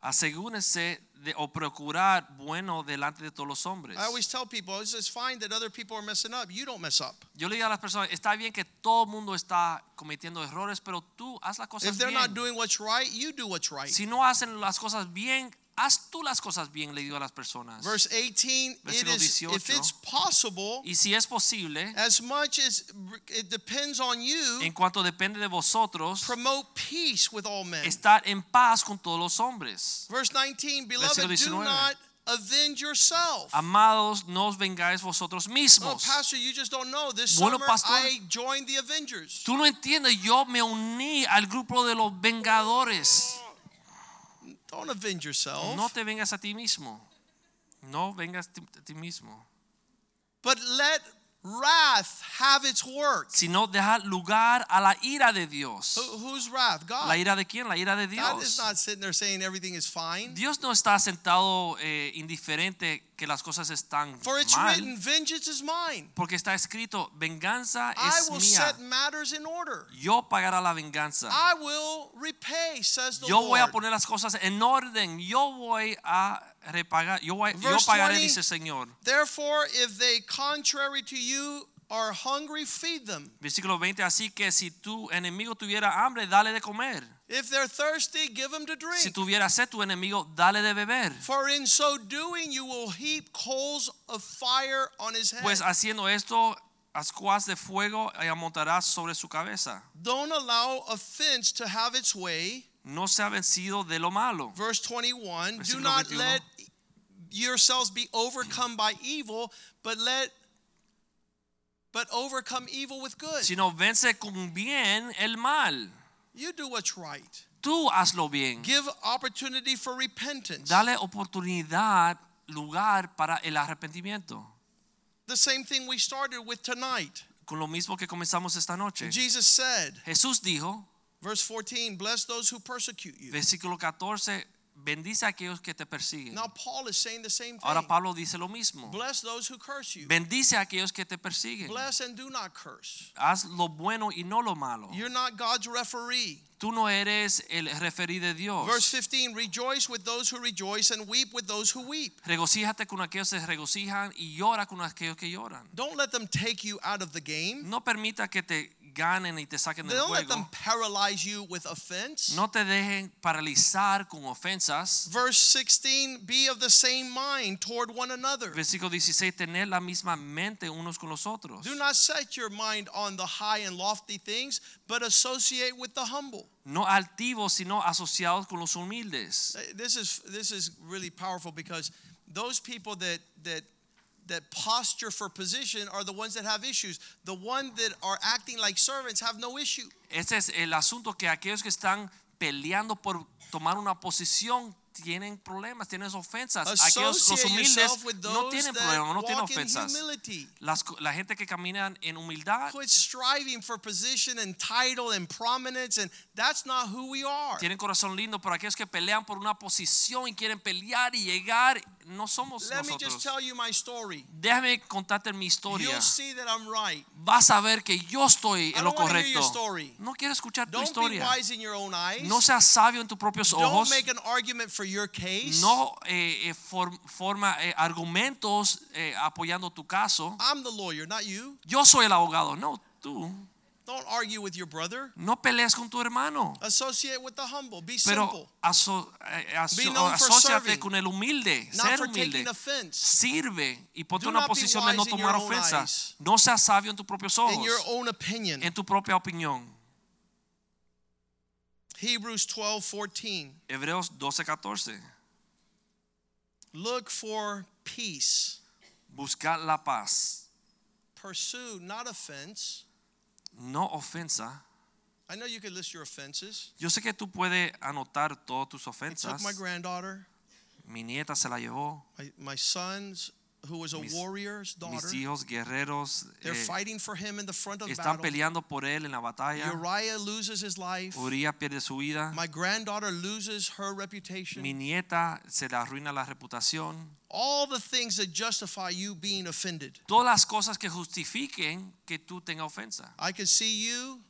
Speaker 2: Asegúrense de o procurar bueno delante de todos los hombres.
Speaker 1: I always tell people it's, it's fine that other people are messing up. You don't mess up.
Speaker 2: Yo le digo a las personas, está bien que todo el mundo está cometiendo errores, pero tú haz las cosas
Speaker 1: If they're
Speaker 2: bien.
Speaker 1: not doing what's right, you do what's right.
Speaker 2: si no hacen las cosas bien, haz tú las cosas bien, le digo a las personas.
Speaker 1: Verse 18, it
Speaker 2: Versículo
Speaker 1: is if
Speaker 2: 18.
Speaker 1: it's possible,
Speaker 2: y si es posible,
Speaker 1: as much as it depends on you,
Speaker 2: en cuanto depende de vosotros,
Speaker 1: promote peace with all men.
Speaker 2: estar en paz con todos los hombres.
Speaker 1: Verse 19, beloved, do
Speaker 2: Versículo 19.
Speaker 1: not avenge yourself.
Speaker 2: Amados, no os vengáis vosotros
Speaker 1: Oh,
Speaker 2: mismos.
Speaker 1: Pastor, you just don't know. This
Speaker 2: Bueno,
Speaker 1: summer
Speaker 2: pastor.
Speaker 1: I joined the Avengers.
Speaker 2: Tú no entiendes, yo me uní al grupo de los vengadores.
Speaker 1: Don't avenge yourself.
Speaker 2: No te vengas a ti mismo. No vengas a ti mismo.
Speaker 1: But let wrath have its work.
Speaker 2: Sino deja lugar a la ira de Dios.
Speaker 1: Who- Whose wrath? God.
Speaker 2: ¿La ira de quién? La ira de Dios.
Speaker 1: God is not sitting there saying everything is fine.
Speaker 2: Dios no está sentado eh, indiferente que las cosas están
Speaker 1: For it's
Speaker 2: mal.
Speaker 1: written, vengeance is mine.
Speaker 2: Porque está escrito, venganza es I
Speaker 1: will
Speaker 2: mía.
Speaker 1: set matters in order.
Speaker 2: Yo pagará la venganza.
Speaker 1: I will repay, says the
Speaker 2: Yo voy a poner las cosas en orden. Yo voy a repagar. Yo, yo pagaré,
Speaker 1: 20.
Speaker 2: dice el Señor.
Speaker 1: Therefore, if they contrary to you are hungry, feed them.
Speaker 2: Versículo 20. Así que si tu enemigo tuviera hambre, dale de comer.
Speaker 1: If they're thirsty, give them to drink.
Speaker 2: Si tuviera sed tu enemigo, dale de beber.
Speaker 1: For in so doing, you will heap coals of fire on his head.
Speaker 2: Pues haciendo esto, ascuas de fuego amontarás sobre su cabeza.
Speaker 1: Don't allow offense to have its way.
Speaker 2: No se ha vencido de lo malo.
Speaker 1: Verse 21 Do
Speaker 2: Versículo
Speaker 1: not
Speaker 2: 21.
Speaker 1: let yourselves be overcome by evil, but let but overcome evil with good.
Speaker 2: Sino vence con bien el mal.
Speaker 1: You do what's right.
Speaker 2: Tú hazlo bien.
Speaker 1: Give opportunity for repentance.
Speaker 2: Dale oportunidad, lugar para el arrepentimiento.
Speaker 1: The same thing we started with tonight.
Speaker 2: Con lo mismo que comenzamos esta noche.
Speaker 1: Jesus said,
Speaker 2: Jesús dijo,
Speaker 1: verse 14, bless those who persecute you.
Speaker 2: versículo 14, bendice a aquellos que te persiguen.
Speaker 1: Now Paul is saying the same
Speaker 2: Ahora
Speaker 1: thing.
Speaker 2: Pablo dice lo mismo.
Speaker 1: Bless those who curse you.
Speaker 2: Bendice a aquellos que te persiguen.
Speaker 1: Bless and do not curse.
Speaker 2: Haz lo bueno y no lo malo.
Speaker 1: You're not God's referee.
Speaker 2: Tú no eres el referí de Dios.
Speaker 1: Verse 15, rejoice with those who rejoice and weep with those who weep.
Speaker 2: Regocíjate con aquellos que se regocijan y llora con aquellos que lloran.
Speaker 1: Don't let them take you out of the game.
Speaker 2: No permita que te ganen y te saquen del
Speaker 1: Don't let them
Speaker 2: juego.
Speaker 1: paralyze you with offense.
Speaker 2: No te dejen paralizar con ofensas.
Speaker 1: Verse 16, be of the same mind toward one another.
Speaker 2: Versículo 16, tener la misma mente unos con los otros.
Speaker 1: Do not set your mind on the high and lofty things, but associate with the humble.
Speaker 2: No altivos, sino asociados con los humildes.
Speaker 1: This is this is really powerful because those people that that that posture for position are the ones that have issues. The one that are acting like servants have no issue.
Speaker 2: Ese es el asunto que aquellos que están peleando por tomar una posición tienen problemas, tienen ofensas. Aquellos los humildes no tienen problemas, no tienen ofensas. Las la gente que camina en humildad
Speaker 1: Quit striving for position and title and prominence, and that's not who we are.
Speaker 2: tienen corazón lindo, pero aquellos que pelean por una posición y quieren pelear y llegar, no somos
Speaker 1: Let me just
Speaker 2: nosotros.
Speaker 1: tell you my story.
Speaker 2: Déjame contarte mi historia.
Speaker 1: You'll see that I'm right.
Speaker 2: Vas a ver que yo estoy en lo correcto. No quiero escuchar tu
Speaker 1: Don't be
Speaker 2: historia.
Speaker 1: wise in your own eyes.
Speaker 2: No seas sabio en tus propios
Speaker 1: Don't
Speaker 2: ojos.
Speaker 1: make an argument for your case.
Speaker 2: No eh, eh, for- forma eh, argumentos eh, apoyando tu caso.
Speaker 1: I'm the lawyer, not you.
Speaker 2: Yo soy el abogado, no tú.
Speaker 1: Don't argue with your brother.
Speaker 2: No pelees con tu hermano.
Speaker 1: Associate with the humble. Be
Speaker 2: Pero
Speaker 1: simple.
Speaker 2: aso- eh, aso-
Speaker 1: Be known for serving,
Speaker 2: con el humilde,
Speaker 1: Not
Speaker 2: ser
Speaker 1: for
Speaker 2: humilde.
Speaker 1: taking offense.
Speaker 2: Sirve y ponte
Speaker 1: Do
Speaker 2: una posición de no tomar
Speaker 1: your own
Speaker 2: ofensa.
Speaker 1: eyes.
Speaker 2: No seas sabio en tus propios ojos.
Speaker 1: In your own opinion.
Speaker 2: en tu propia opinión.
Speaker 1: Hebrews 12, 14.
Speaker 2: Hebreos 12, 14.
Speaker 1: Look for peace.
Speaker 2: Buscar la paz,
Speaker 1: Pursue not offense.
Speaker 2: No ofensa.
Speaker 1: I know you could list your offenses.
Speaker 2: Yo sé que tú puedes anotar todas tus
Speaker 1: I took
Speaker 2: ofensas.
Speaker 1: my granddaughter,
Speaker 2: Mi nieta se la llevó.
Speaker 1: my, my sons, who was a
Speaker 2: Mis-
Speaker 1: warrior's daughter.
Speaker 2: Mis hijos guerreros
Speaker 1: They're
Speaker 2: eh,
Speaker 1: fighting for him in the front of
Speaker 2: están
Speaker 1: battle.
Speaker 2: peleando por él en la batalla.
Speaker 1: Uriah loses his life.
Speaker 2: Uriah pierde su vida.
Speaker 1: My granddaughter loses her reputation.
Speaker 2: Mi nieta se le arruina la reputación.
Speaker 1: All the things that justify you being offended.
Speaker 2: Todas las cosas que justifiquen que tú tengas ofensa.
Speaker 1: I can see you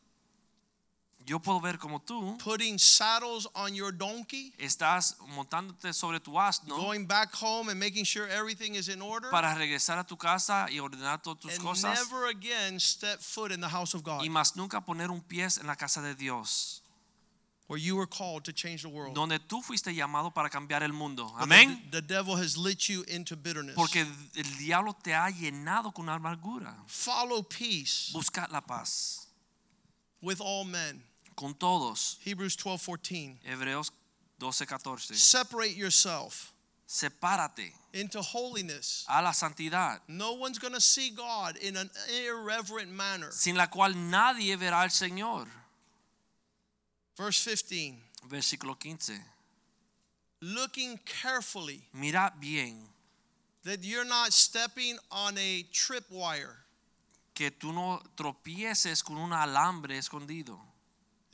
Speaker 2: Yo puedo ver como tú
Speaker 1: putting saddles on your donkey,
Speaker 2: estás montándote sobre tu asno
Speaker 1: going back home and making sure everything is in order,
Speaker 2: para regresar a tu casa y ordenar todas tus
Speaker 1: and
Speaker 2: cosas
Speaker 1: never again step foot in the house of God,
Speaker 2: y más nunca poner un pie en la casa de Dios,
Speaker 1: where you were called to change the world.
Speaker 2: donde tú fuiste llamado para cambiar el mundo. Amén.
Speaker 1: The, the devil has lit you into bitterness.
Speaker 2: Porque el diablo te ha llenado con amargura.
Speaker 1: Follow peace
Speaker 2: Busca la paz
Speaker 1: with all men.
Speaker 2: Con todos.
Speaker 1: Hebrews 12:14.
Speaker 2: Hebreos 12:14.
Speaker 1: Separate yourself
Speaker 2: Sepárate
Speaker 1: into holiness.
Speaker 2: a la santidad,
Speaker 1: No one's going to see God in an irreverent manner.
Speaker 2: sin la cual nadie verá al Señor.
Speaker 1: Verse 15.
Speaker 2: Versículo 15.
Speaker 1: Looking carefully
Speaker 2: Mira bien
Speaker 1: that you're not stepping on a tripwire
Speaker 2: que tú no tropieces con un alambre escondido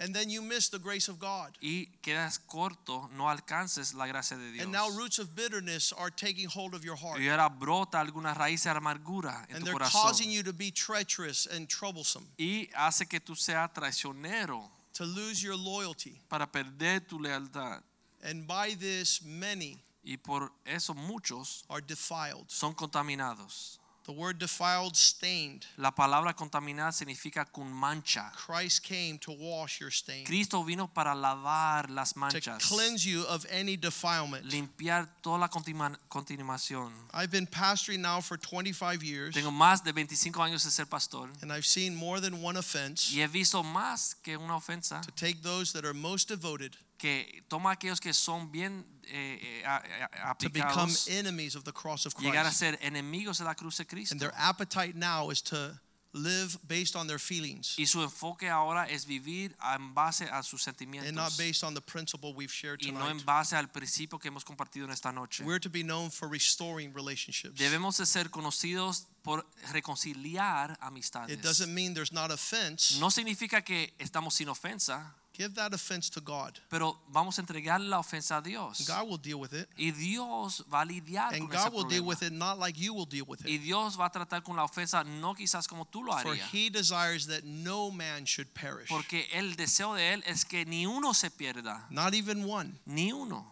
Speaker 1: and then you miss the grace of God.
Speaker 2: y quedas corto, no alcances la gracia de Dios.
Speaker 1: And now roots of bitterness are taking hold of your heart.
Speaker 2: Y ahora brota alguna raíz de amargura en
Speaker 1: And
Speaker 2: tu
Speaker 1: they're causing you to be treacherous and troublesome,
Speaker 2: y hace que tú seas traicionero
Speaker 1: to lose your loyalty.
Speaker 2: para perder tu lealtad.
Speaker 1: And by this, many
Speaker 2: Y por eso muchos
Speaker 1: are defiled.
Speaker 2: son contaminados.
Speaker 1: The word defiled, stained.
Speaker 2: La palabra contaminada significa con mancha.
Speaker 1: Christ came to wash your stain,
Speaker 2: Cristo vino para lavar las manchas.
Speaker 1: to cleanse you of any defilement.
Speaker 2: limpiar toda la continuación.
Speaker 1: I've been pastoring now for 25 years,
Speaker 2: Tengo más de 25 años de ser pastor
Speaker 1: and I've seen more than one offense
Speaker 2: y he visto más que una ofensa
Speaker 1: to take those that are most devoted
Speaker 2: que toma a aquellos que son bien eh, eh, a- a-
Speaker 1: to become
Speaker 2: aplicados,
Speaker 1: enemies of the cross of
Speaker 2: llegar a
Speaker 1: Christ.
Speaker 2: ser enemigos de la cruz de Cristo.
Speaker 1: And their appetite now is to live based on their feelings
Speaker 2: Y su enfoque ahora es vivir en base a sus
Speaker 1: and not based on the principle we've shared
Speaker 2: y no
Speaker 1: tonight.
Speaker 2: en base al principio que hemos compartido en esta noche.
Speaker 1: We're to be known for restoring relationships.
Speaker 2: Debemos de ser conocidos por reconciliar amistades.
Speaker 1: It doesn't mean there's not offense.
Speaker 2: No significa que estamos sin ofensa,
Speaker 1: Give that offense to God.
Speaker 2: pero vamos a entregar la ofensa a Dios.
Speaker 1: God will deal with it.
Speaker 2: Y Dios va a lidiar
Speaker 1: And
Speaker 2: con ese
Speaker 1: God will deal with it not like you will deal with it. Y.
Speaker 2: Dios va a tratar con la ofensa no quizás como tú lo harías.
Speaker 1: For he desires that no man should perish.
Speaker 2: Porque el deseo de él es que ni uno se pierda,
Speaker 1: Not even one.
Speaker 2: ni uno,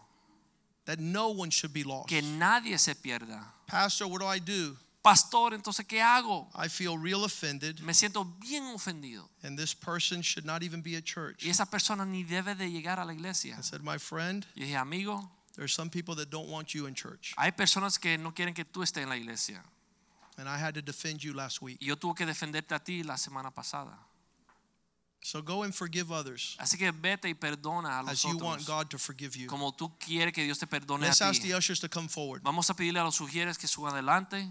Speaker 1: That no one should be lost.
Speaker 2: que nadie se pierda.
Speaker 1: Pastor, what do I do?
Speaker 2: Pastor, entonces ¿qué hago?
Speaker 1: I feel real offended,
Speaker 2: Me siento bien ofendido.
Speaker 1: and this person should not even be at church.
Speaker 2: Y esa persona ni debe de llegar a la iglesia.
Speaker 1: I said, My friend,
Speaker 2: Yo dije, amigo,
Speaker 1: there's some people that don't want you in church.
Speaker 2: hay personas que no quieren que tú estés en la iglesia.
Speaker 1: And I had to defend you last week.
Speaker 2: Y yo tuve que defenderte a ti la semana pasada.
Speaker 1: So go and forgive others
Speaker 2: Así que vete y perdona a los
Speaker 1: as you want. God to forgive you.
Speaker 2: Como tú quieres que Dios te perdone a
Speaker 1: Let's ask
Speaker 2: ti.
Speaker 1: the ushers to come forward.
Speaker 2: Vamos a pedirle a los ujieres que suban adelante.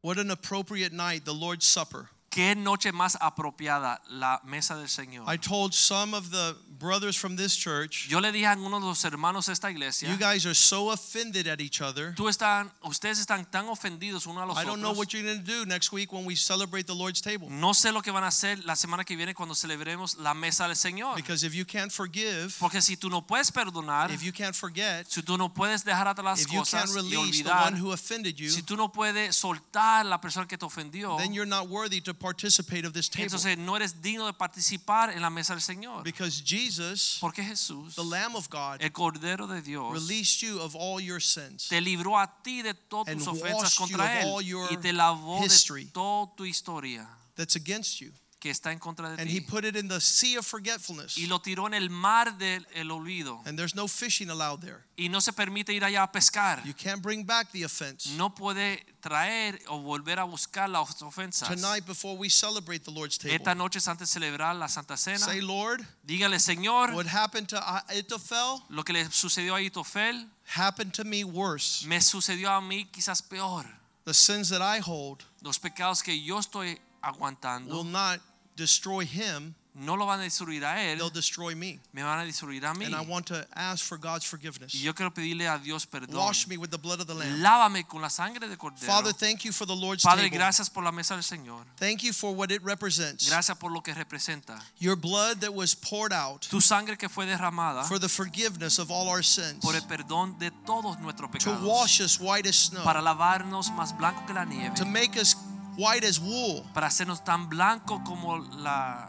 Speaker 1: What an appropriate night, the Lord's Supper.
Speaker 2: Qué noche más apropiada la mesa del Señor.
Speaker 1: I told some of the brothers from this church,
Speaker 2: Yo le dije a uno de los hermanos de esta iglesia,
Speaker 1: you guys are so offended at each other.
Speaker 2: tú están, ustedes están tan ofendidos uno a los
Speaker 1: I don't know
Speaker 2: otros.
Speaker 1: what you're going to do next week when we celebrate the Lord's table.
Speaker 2: No sé lo que van a hacer la semana que viene cuando celebremos la mesa del Señor.
Speaker 1: Because if you can't forgive,
Speaker 2: Porque si tú no puedes perdonar,
Speaker 1: if you can't forget,
Speaker 2: si tú no puedes dejar atrás las
Speaker 1: if you can't
Speaker 2: cosas y
Speaker 1: release the
Speaker 2: olvidar,
Speaker 1: one who offended you,
Speaker 2: si tú no puedes soltar la persona que te ofendió,
Speaker 1: then you're not worthy to participate of this table.
Speaker 2: entonces no eres digno de participar en la mesa del Señor.
Speaker 1: Because Jesus,
Speaker 2: Porque Jesús,
Speaker 1: the Lamb of God,
Speaker 2: el Cordero de Dios,
Speaker 1: released you of all your sins.
Speaker 2: te libró a ti de todas
Speaker 1: And
Speaker 2: tus ofensas contra
Speaker 1: of
Speaker 2: él
Speaker 1: all your
Speaker 2: y te lavó
Speaker 1: history.
Speaker 2: de toda tu historia
Speaker 1: That's against you.
Speaker 2: Que está en contra de
Speaker 1: And he
Speaker 2: ti
Speaker 1: put it in the sea of forgetfulness.
Speaker 2: y lo tiró en el mar del el olvido
Speaker 1: And there's no fishing allowed there.
Speaker 2: y no se permite ir allá a pescar.
Speaker 1: You can't bring back the offense.
Speaker 2: No puede traer o volver a buscar las ofensas.
Speaker 1: Tonight, before we celebrate the Lord's table.
Speaker 2: Esta noche es antes de celebrar la Santa Cena.
Speaker 1: say, Lord,
Speaker 2: Dígale, Señor,
Speaker 1: what happened to Ahithophel
Speaker 2: lo que le sucedió a Ahitofel
Speaker 1: happened to me worse.
Speaker 2: me sucedió a mí quizás peor.
Speaker 1: The sins that I hold
Speaker 2: Los pecados que yo estoy aguantando.
Speaker 1: will not destroy him,
Speaker 2: no lo van a destruir a él,
Speaker 1: they'll destroy me.
Speaker 2: me van a destruir a mí.
Speaker 1: And I want to ask for God's forgiveness.
Speaker 2: Y yo quiero pedirle a Dios perdón.
Speaker 1: Wash me with the blood of the Lamb.
Speaker 2: Lávame con la sangre de cordero.
Speaker 1: Father, thank you for the Lord's
Speaker 2: Padre,
Speaker 1: table.
Speaker 2: gracias por la mesa del Señor.
Speaker 1: Thank you for what it represents.
Speaker 2: Gracias por lo que representa.
Speaker 1: Your blood that was poured out
Speaker 2: Tu sangre que fue derramada
Speaker 1: for the forgiveness of all our sins.
Speaker 2: por el perdón de todos nuestros pecados.
Speaker 1: To wash us white as snow.
Speaker 2: Para lavarnos más blanco que la nieve.
Speaker 1: To make us white as wool,
Speaker 2: para hacernos tan blanco como la,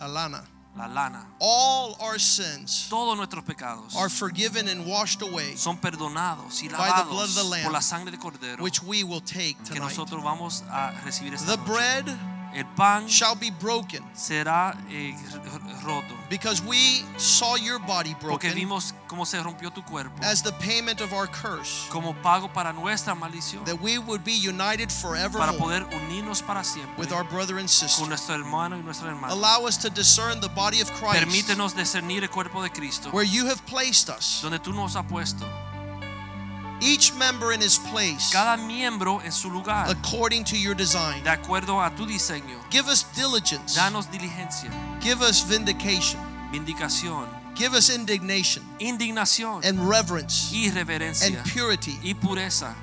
Speaker 1: la lana.
Speaker 2: la lana.
Speaker 1: All our sins
Speaker 2: Todos nuestros pecados
Speaker 1: are forgiven and washed away,
Speaker 2: son perdonados y
Speaker 1: By the blood
Speaker 2: lavados
Speaker 1: of the Lamb,
Speaker 2: por la sangre de cordero
Speaker 1: which we will take
Speaker 2: que
Speaker 1: tonight.
Speaker 2: nosotros vamos a recibir esta
Speaker 1: The
Speaker 2: noche.
Speaker 1: bread
Speaker 2: El pan
Speaker 1: shall be broken
Speaker 2: será eh, roto
Speaker 1: because we saw your body
Speaker 2: porque
Speaker 1: broken
Speaker 2: vimos cómo se rompió tu cuerpo
Speaker 1: as the payment of our curse,
Speaker 2: como pago para nuestra maldición
Speaker 1: that we would be united
Speaker 2: para
Speaker 1: forevermore
Speaker 2: poder unirnos para siempre
Speaker 1: with our brother and
Speaker 2: con
Speaker 1: sister.
Speaker 2: nuestro hermano y nuestra hermana.
Speaker 1: Allow us to discern the body of Christ
Speaker 2: Permítenos discernir el cuerpo de Cristo
Speaker 1: where you have placed us,
Speaker 2: donde tú nos has puesto
Speaker 1: each member in his place,
Speaker 2: cada miembro en su lugar
Speaker 1: according to your design.
Speaker 2: de acuerdo a tu diseño.
Speaker 1: Give us diligence,
Speaker 2: Danos diligencia,
Speaker 1: give us vindication,
Speaker 2: vindicación,
Speaker 1: give us indignation
Speaker 2: indignación
Speaker 1: and reverence
Speaker 2: y reverencia
Speaker 1: and purity
Speaker 2: y pureza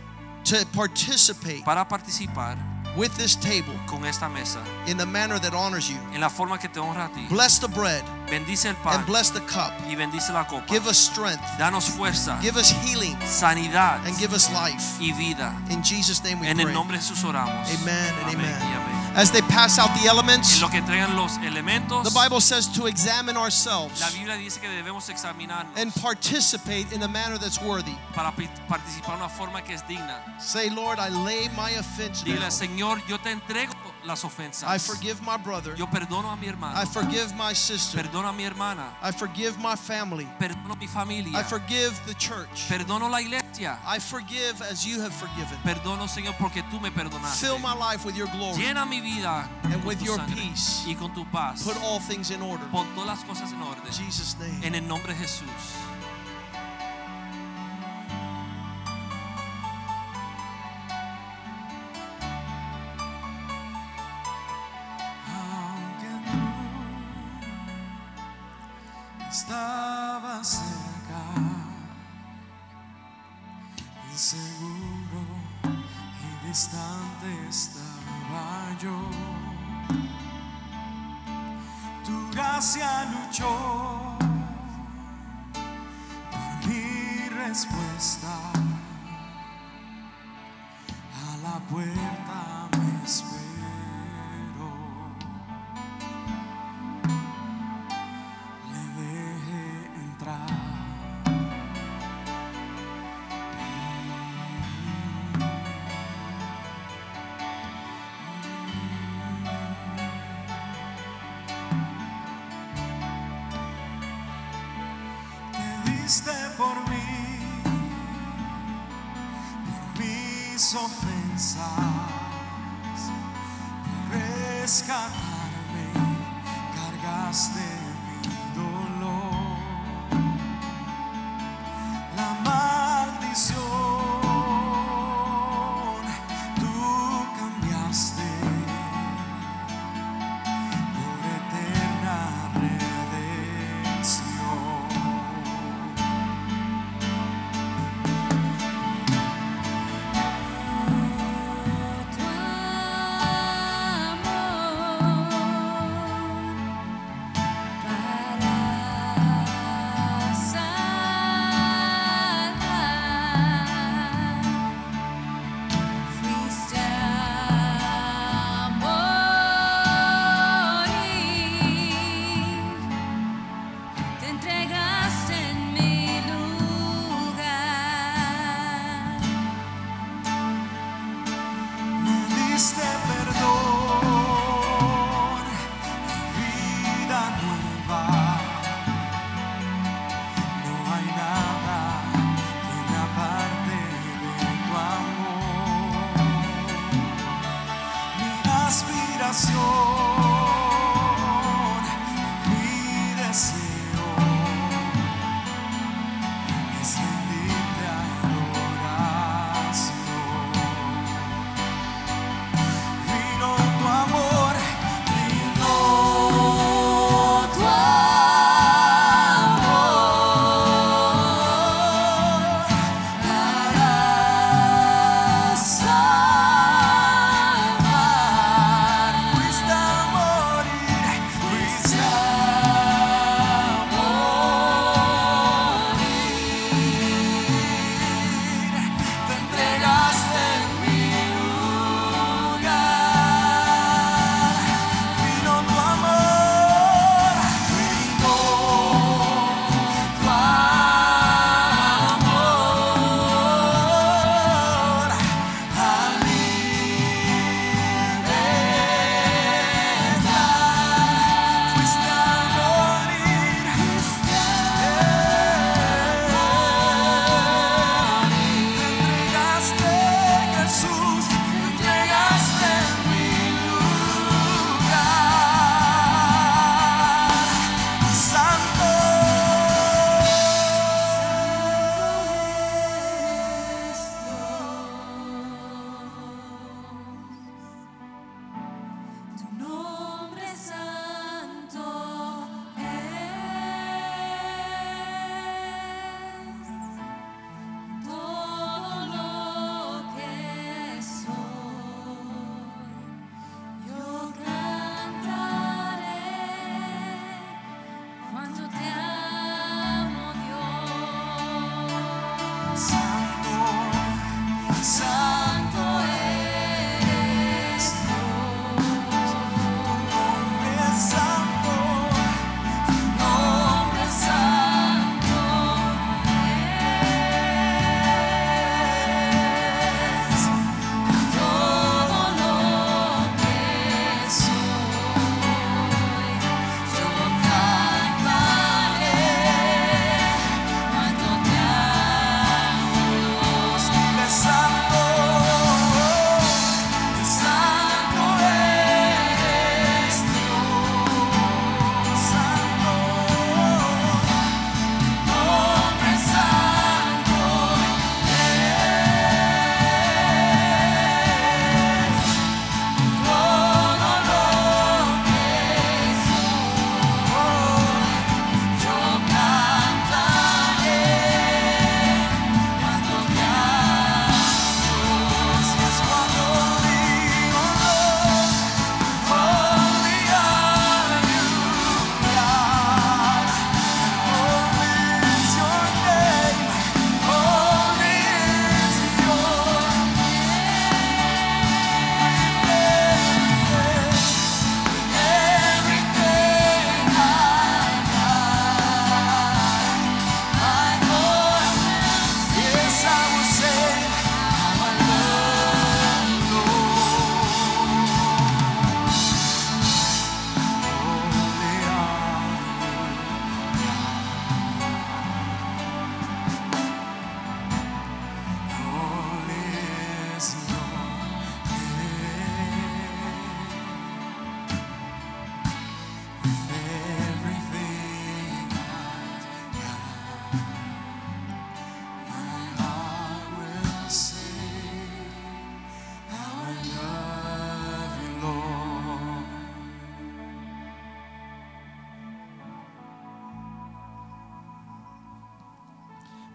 Speaker 1: to participate
Speaker 2: para participar
Speaker 1: with this table
Speaker 2: con esta mesa
Speaker 1: in the manner that honors you.
Speaker 2: en la forma que te honra a ti.
Speaker 1: Bless the bread
Speaker 2: Bendice el pan
Speaker 1: and bless the cup.
Speaker 2: y bendice la copa.
Speaker 1: Give us strength,
Speaker 2: Danos fuerza,
Speaker 1: give us healing,
Speaker 2: sanidad
Speaker 1: and give us life.
Speaker 2: y vida.
Speaker 1: In Jesus' name we
Speaker 2: En el
Speaker 1: pray.
Speaker 2: nombre de Jesús oramos.
Speaker 1: Amen and
Speaker 2: Amén
Speaker 1: amen.
Speaker 2: amén.
Speaker 1: As they pass out the elements,
Speaker 2: lo que los
Speaker 1: the Bible says to examine ourselves
Speaker 2: la dice que
Speaker 1: and participate in a manner that's worthy.
Speaker 2: para pi- participar de una forma que es digna.
Speaker 1: Say, Lord, I lay my offense down.
Speaker 2: Señor, yo te entrego las ofensas.
Speaker 1: I forgive my brother.
Speaker 2: Yo perdono a mi hermano.
Speaker 1: I forgive my sister.
Speaker 2: Perdono a mi hermana.
Speaker 1: I forgive my family.
Speaker 2: Perdono mi familia.
Speaker 1: I forgive the church.
Speaker 2: Perdono la iglesia.
Speaker 1: I forgive as you have forgiven.
Speaker 2: Perdono, Señor, porque tú me perdonaste.
Speaker 1: Fill my life with your glory.
Speaker 2: Llena mi vida
Speaker 1: And with your peace.
Speaker 2: y con tu paz.
Speaker 1: Put all things in order.
Speaker 2: Pon todas las cosas en orden.
Speaker 1: In Jesus' name.
Speaker 2: En el nombre de Jesús.
Speaker 3: Estabas cerca, inseguro y distante estaba yo. Tu gracia luchó por mi respuesta. A la puerta me espero.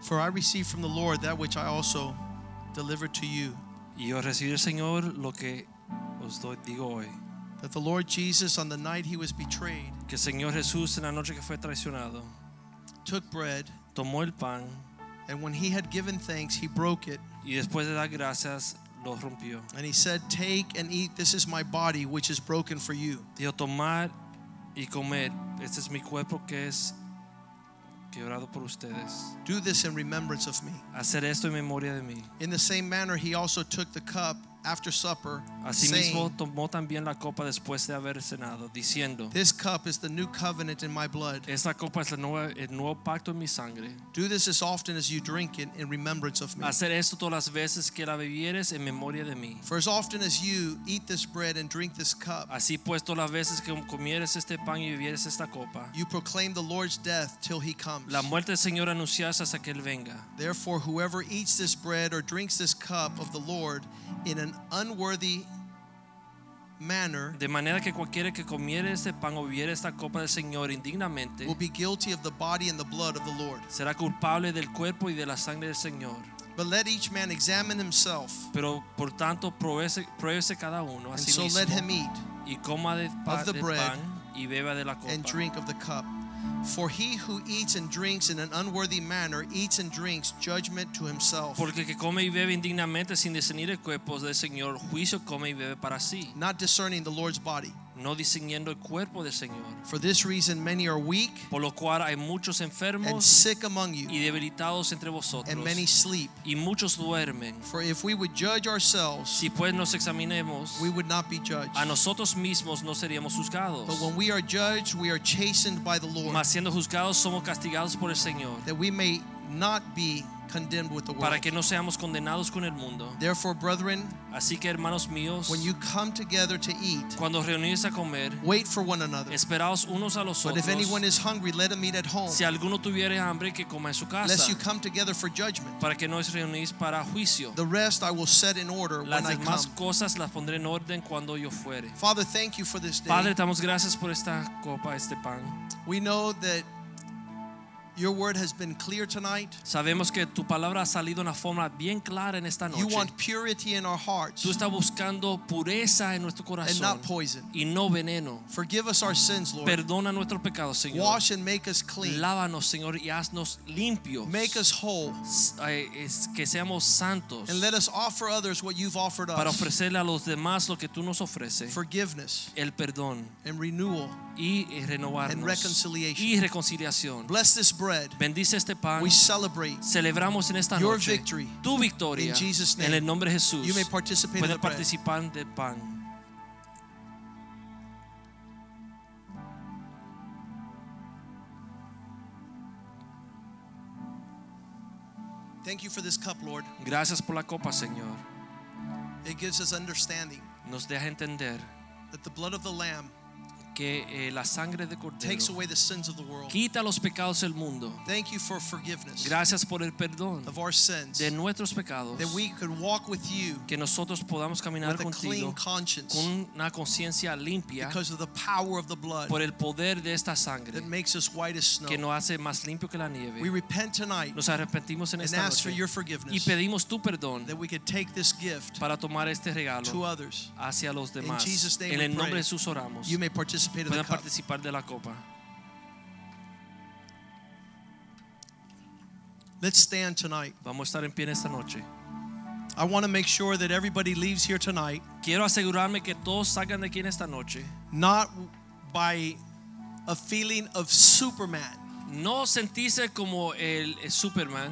Speaker 1: For I received from the Lord that which I also delivered to you,
Speaker 2: Y yo recibí del Señor lo que os doy- digo hoy.
Speaker 1: that the Lord Jesus, on the night he was betrayed,
Speaker 2: Que el Señor Jesús en la noche que fue traicionado,
Speaker 1: took bread,
Speaker 2: tomó el pan
Speaker 1: and when he had given thanks, he broke it,
Speaker 2: y después de dar gracias lo rompió.
Speaker 1: and he said, Take and eat, this is my body, which is broken for you.
Speaker 2: Dijo, tomar y comer, este es mi cuerpo que es quebrado por ustedes.
Speaker 1: Do this in remembrance of me.
Speaker 2: Hacer esto en memoria de mí.
Speaker 1: In the same manner, he also took the cup after supper,
Speaker 2: Asimismo
Speaker 1: saying,
Speaker 2: tomó también la copa después de haber cenado, diciendo,
Speaker 1: This cup is the new covenant in my blood.
Speaker 2: esta copa es el nuevo, el nuevo pacto en mi sangre.
Speaker 1: Do this as often as you drink it in remembrance of me.
Speaker 2: Hacer esto todas las veces que la bebieres en memoria de mí.
Speaker 1: For as often as you eat this bread and drink this cup,
Speaker 2: Así pues, todas las veces que comieres este pan y bebieres esta copa,
Speaker 1: you proclaim the Lord's death till he comes.
Speaker 2: la muerte del Señor anuncias hasta que Él venga.
Speaker 1: Therefore, whoever eats this bread or drinks this cup of the Lord in an unworthy manner
Speaker 2: De manera que cualquiera que comiere este pan o bebiere esta copa del Señor indignamente,
Speaker 1: will be guilty of the body and the blood of the Lord.
Speaker 2: será culpable del cuerpo y de la sangre del Señor.
Speaker 1: But let each man examine himself,
Speaker 2: Pero por tanto, pruébese, pruébese cada uno a
Speaker 1: and
Speaker 2: sí
Speaker 1: so let him eat
Speaker 2: y coma de pa-
Speaker 1: of the bread
Speaker 2: pan y beba de la copa.
Speaker 1: and drink of the cup. For he who eats and drinks in an unworthy manner eats and drinks judgment to himself,
Speaker 2: Porque el que come y bebe indignamente sin discernir el cuerpo del Señor, juicio come y bebe para sí,
Speaker 1: not discerning the Lord's body.
Speaker 2: No discerniendo el cuerpo del Señor.
Speaker 1: For this reason, many are weak
Speaker 2: Por lo cual hay muchos
Speaker 1: and
Speaker 2: enfermos
Speaker 1: sick among you,
Speaker 2: y debilitados entre vosotros,
Speaker 1: and many sleep.
Speaker 2: y muchos duermen.
Speaker 1: For if we would judge ourselves,
Speaker 2: Si pues nos examinemos,
Speaker 1: we would not be judged.
Speaker 2: a nosotros mismos no seríamos juzgados.
Speaker 1: But when we are judged, we are chastened by the Lord,
Speaker 2: Mas siendo juzgados somos castigados por el Señor,
Speaker 1: that we may not be condemned with the
Speaker 2: para que no seamos condenados con el mundo.
Speaker 1: Therefore, brethren,
Speaker 2: Así que hermanos míos,
Speaker 1: when you come together to eat,
Speaker 2: cuando reunís a comer,
Speaker 1: wait for one another.
Speaker 2: esperaos unos a los
Speaker 1: But if anyone is hungry, let him eat at home,
Speaker 2: Si alguno tuviere hambre, que coma en su
Speaker 1: lest you come together for judgment.
Speaker 2: para que no os reunís para juicio.
Speaker 1: The rest I will set in order
Speaker 2: Las
Speaker 1: when I
Speaker 2: demás
Speaker 1: come.
Speaker 2: cosas las pondré en orden cuando yo fuere.
Speaker 1: Father, thank you for this day.
Speaker 2: Padre, damos gracias por esta copa, este pan.
Speaker 1: We know that your word has been clear tonight.
Speaker 2: Sabemos que tu palabra ha salido de una forma bien clara en esta noche.
Speaker 1: You want purity in our hearts
Speaker 2: Tú estás buscando pureza en nuestro corazón.
Speaker 1: and not poison.
Speaker 2: y no veneno.
Speaker 1: Forgive us our sins, Lord.
Speaker 2: Perdona nuestros pecados, Señor.
Speaker 1: Wash and make us clean.
Speaker 2: Lávanos, Señor, y haznos limpios.
Speaker 1: Make us whole.
Speaker 2: Eh, es- que seamos santos
Speaker 1: And let us offer others what you've offered
Speaker 2: para
Speaker 1: us
Speaker 2: ofrecerle a los demás lo que tú nos ofreces.
Speaker 1: forgiveness
Speaker 2: El perdón
Speaker 1: and renewal.
Speaker 2: Y eh, renovarnos
Speaker 1: And reconciliation.
Speaker 2: y reconciliación.
Speaker 1: Bless this bread.
Speaker 2: Bendice este pan.
Speaker 1: We celebrate.
Speaker 2: Celebramos en esta
Speaker 1: Your
Speaker 2: noche
Speaker 1: victory.
Speaker 2: tu victoria
Speaker 1: In Jesus' name.
Speaker 2: en el nombre de Jesús.
Speaker 1: You may participate in the bread.
Speaker 2: participar del pan.
Speaker 1: Thank you for this cup, Lord.
Speaker 2: Gracias por la copa, Señor.
Speaker 1: It gives us understanding
Speaker 2: Nos deja entender
Speaker 1: that the blood of the Lamb
Speaker 2: que eh, la sangre de
Speaker 1: takes
Speaker 2: cordero
Speaker 1: away the sins of the world.
Speaker 2: quita los pecados del mundo.
Speaker 1: Thank you for forgiveness
Speaker 2: Gracias por el perdón
Speaker 1: of our sins.
Speaker 2: de nuestros pecados.
Speaker 1: That we could walk with you
Speaker 2: Que nosotros podamos caminar
Speaker 1: with a clean
Speaker 2: contigo
Speaker 1: conscience
Speaker 2: con una conciencia limpia
Speaker 1: because of the power of the blood
Speaker 2: por el poder de esta sangre
Speaker 1: that makes us white as snow.
Speaker 2: que nos hace más limpio que la nieve.
Speaker 1: We repent tonight
Speaker 2: Nos arrepentimos en
Speaker 1: and
Speaker 2: esta
Speaker 1: ask for
Speaker 2: noche
Speaker 1: your
Speaker 2: y
Speaker 1: forgiveness
Speaker 2: pedimos tu perdón
Speaker 1: that we could take this gift
Speaker 2: para tomar este
Speaker 1: to
Speaker 2: regalo
Speaker 1: others.
Speaker 2: hacia los demás.
Speaker 1: Jesus' name
Speaker 2: En
Speaker 1: we
Speaker 2: el nombre de Jesús oramos.
Speaker 1: You may participate
Speaker 2: Pueden
Speaker 1: cup.
Speaker 2: participar de la copa.
Speaker 1: Let's stand tonight.
Speaker 2: Vamos a estar en pie esta noche.
Speaker 1: I want to make sure that everybody leaves here tonight
Speaker 2: Quiero asegurarme que todos salgan de aquí en esta noche.
Speaker 1: not by a feeling of Superman,
Speaker 2: No sentirse como el, el Superman.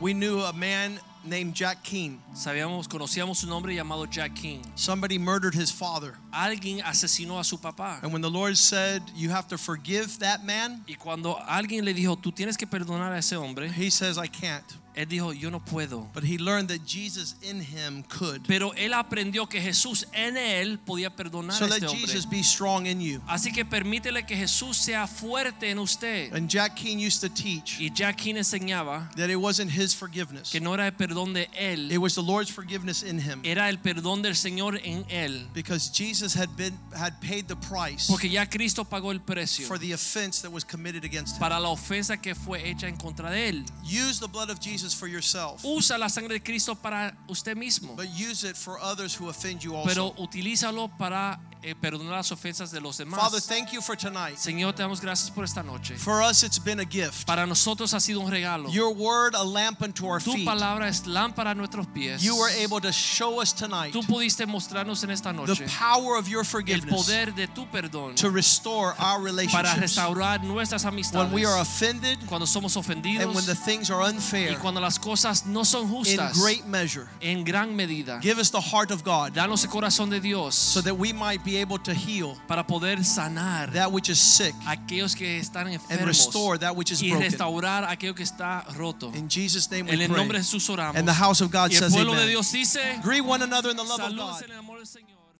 Speaker 1: We knew a man named Jack Keane.
Speaker 2: Sabíamos, conocíamos un hombre llamado Jack King.
Speaker 1: Somebody murdered his father.
Speaker 2: Alguien asesinó a su papá.
Speaker 1: And when the Lord said, You have to forgive that man,
Speaker 2: Y cuando alguien le dijo, tú tienes que perdonar a ese hombre,
Speaker 1: he says, I can't.
Speaker 2: Él dijo, yo no puedo.
Speaker 1: But he learned that Jesus in him could.
Speaker 2: Pero él aprendió que Jesús en él podía perdonar
Speaker 1: So
Speaker 2: a
Speaker 1: let
Speaker 2: este hombre.
Speaker 1: Jesus be strong in you.
Speaker 2: Así que permítele que Jesús sea fuerte en usted.
Speaker 1: And Jack Keane used to teach
Speaker 2: Y Jack King enseñaba
Speaker 1: that it wasn't his forgiveness.
Speaker 2: que no era el perdón de él.
Speaker 1: It was the Lord's forgiveness in him.
Speaker 2: era el perdón del Señor en él.
Speaker 1: Because Jesus had been had paid the price
Speaker 2: Porque ya Cristo pagó el precio
Speaker 1: for the offense that was committed against him.
Speaker 2: para la ofensa que fue hecha en contra de él.
Speaker 1: Use the blood of Jesus for yourself,
Speaker 2: Usa la sangre de Cristo para usted mismo,
Speaker 1: but use it for others who offend you
Speaker 2: pero
Speaker 1: also.
Speaker 2: utilízalo para Eh, perdonar las ofensas de los demás.
Speaker 1: Father, thank you for tonight.
Speaker 2: Señor, te damos gracias por esta noche.
Speaker 1: For us, it's been a gift.
Speaker 2: Para nosotros ha sido un regalo.
Speaker 1: Your word, a lamp unto our
Speaker 2: Tu
Speaker 1: feet.
Speaker 2: palabra es lámpara a nuestros pies.
Speaker 1: You were able to show us tonight
Speaker 2: Tú pudiste mostrarnos en esta
Speaker 1: the power of your
Speaker 2: el
Speaker 1: forgiveness
Speaker 2: poder de tu perdón
Speaker 1: to restore our
Speaker 2: para
Speaker 1: relationships
Speaker 2: restaurar nuestras amistades.
Speaker 1: when we are offended
Speaker 2: cuando somos ofendidos
Speaker 1: and when the things are
Speaker 2: y cuando las cosas no son
Speaker 1: in
Speaker 2: justas
Speaker 1: great measure.
Speaker 2: en gran medida.
Speaker 1: Give us the heart of God
Speaker 2: Danos el corazón de Dios
Speaker 1: so that we might be able to heal
Speaker 2: para poder sanar
Speaker 1: that which is sick
Speaker 2: aquellos que están
Speaker 1: and restore that which is
Speaker 2: y
Speaker 1: broken.
Speaker 2: restaurar a aquello que está roto.
Speaker 1: In Jesus' name we
Speaker 2: En el
Speaker 1: pray.
Speaker 2: nombre de Jesús oramos.
Speaker 1: And the house of God
Speaker 2: y el
Speaker 1: says
Speaker 2: pueblo de
Speaker 1: amen.
Speaker 2: Dios dice,
Speaker 1: Greet one another in the love of God.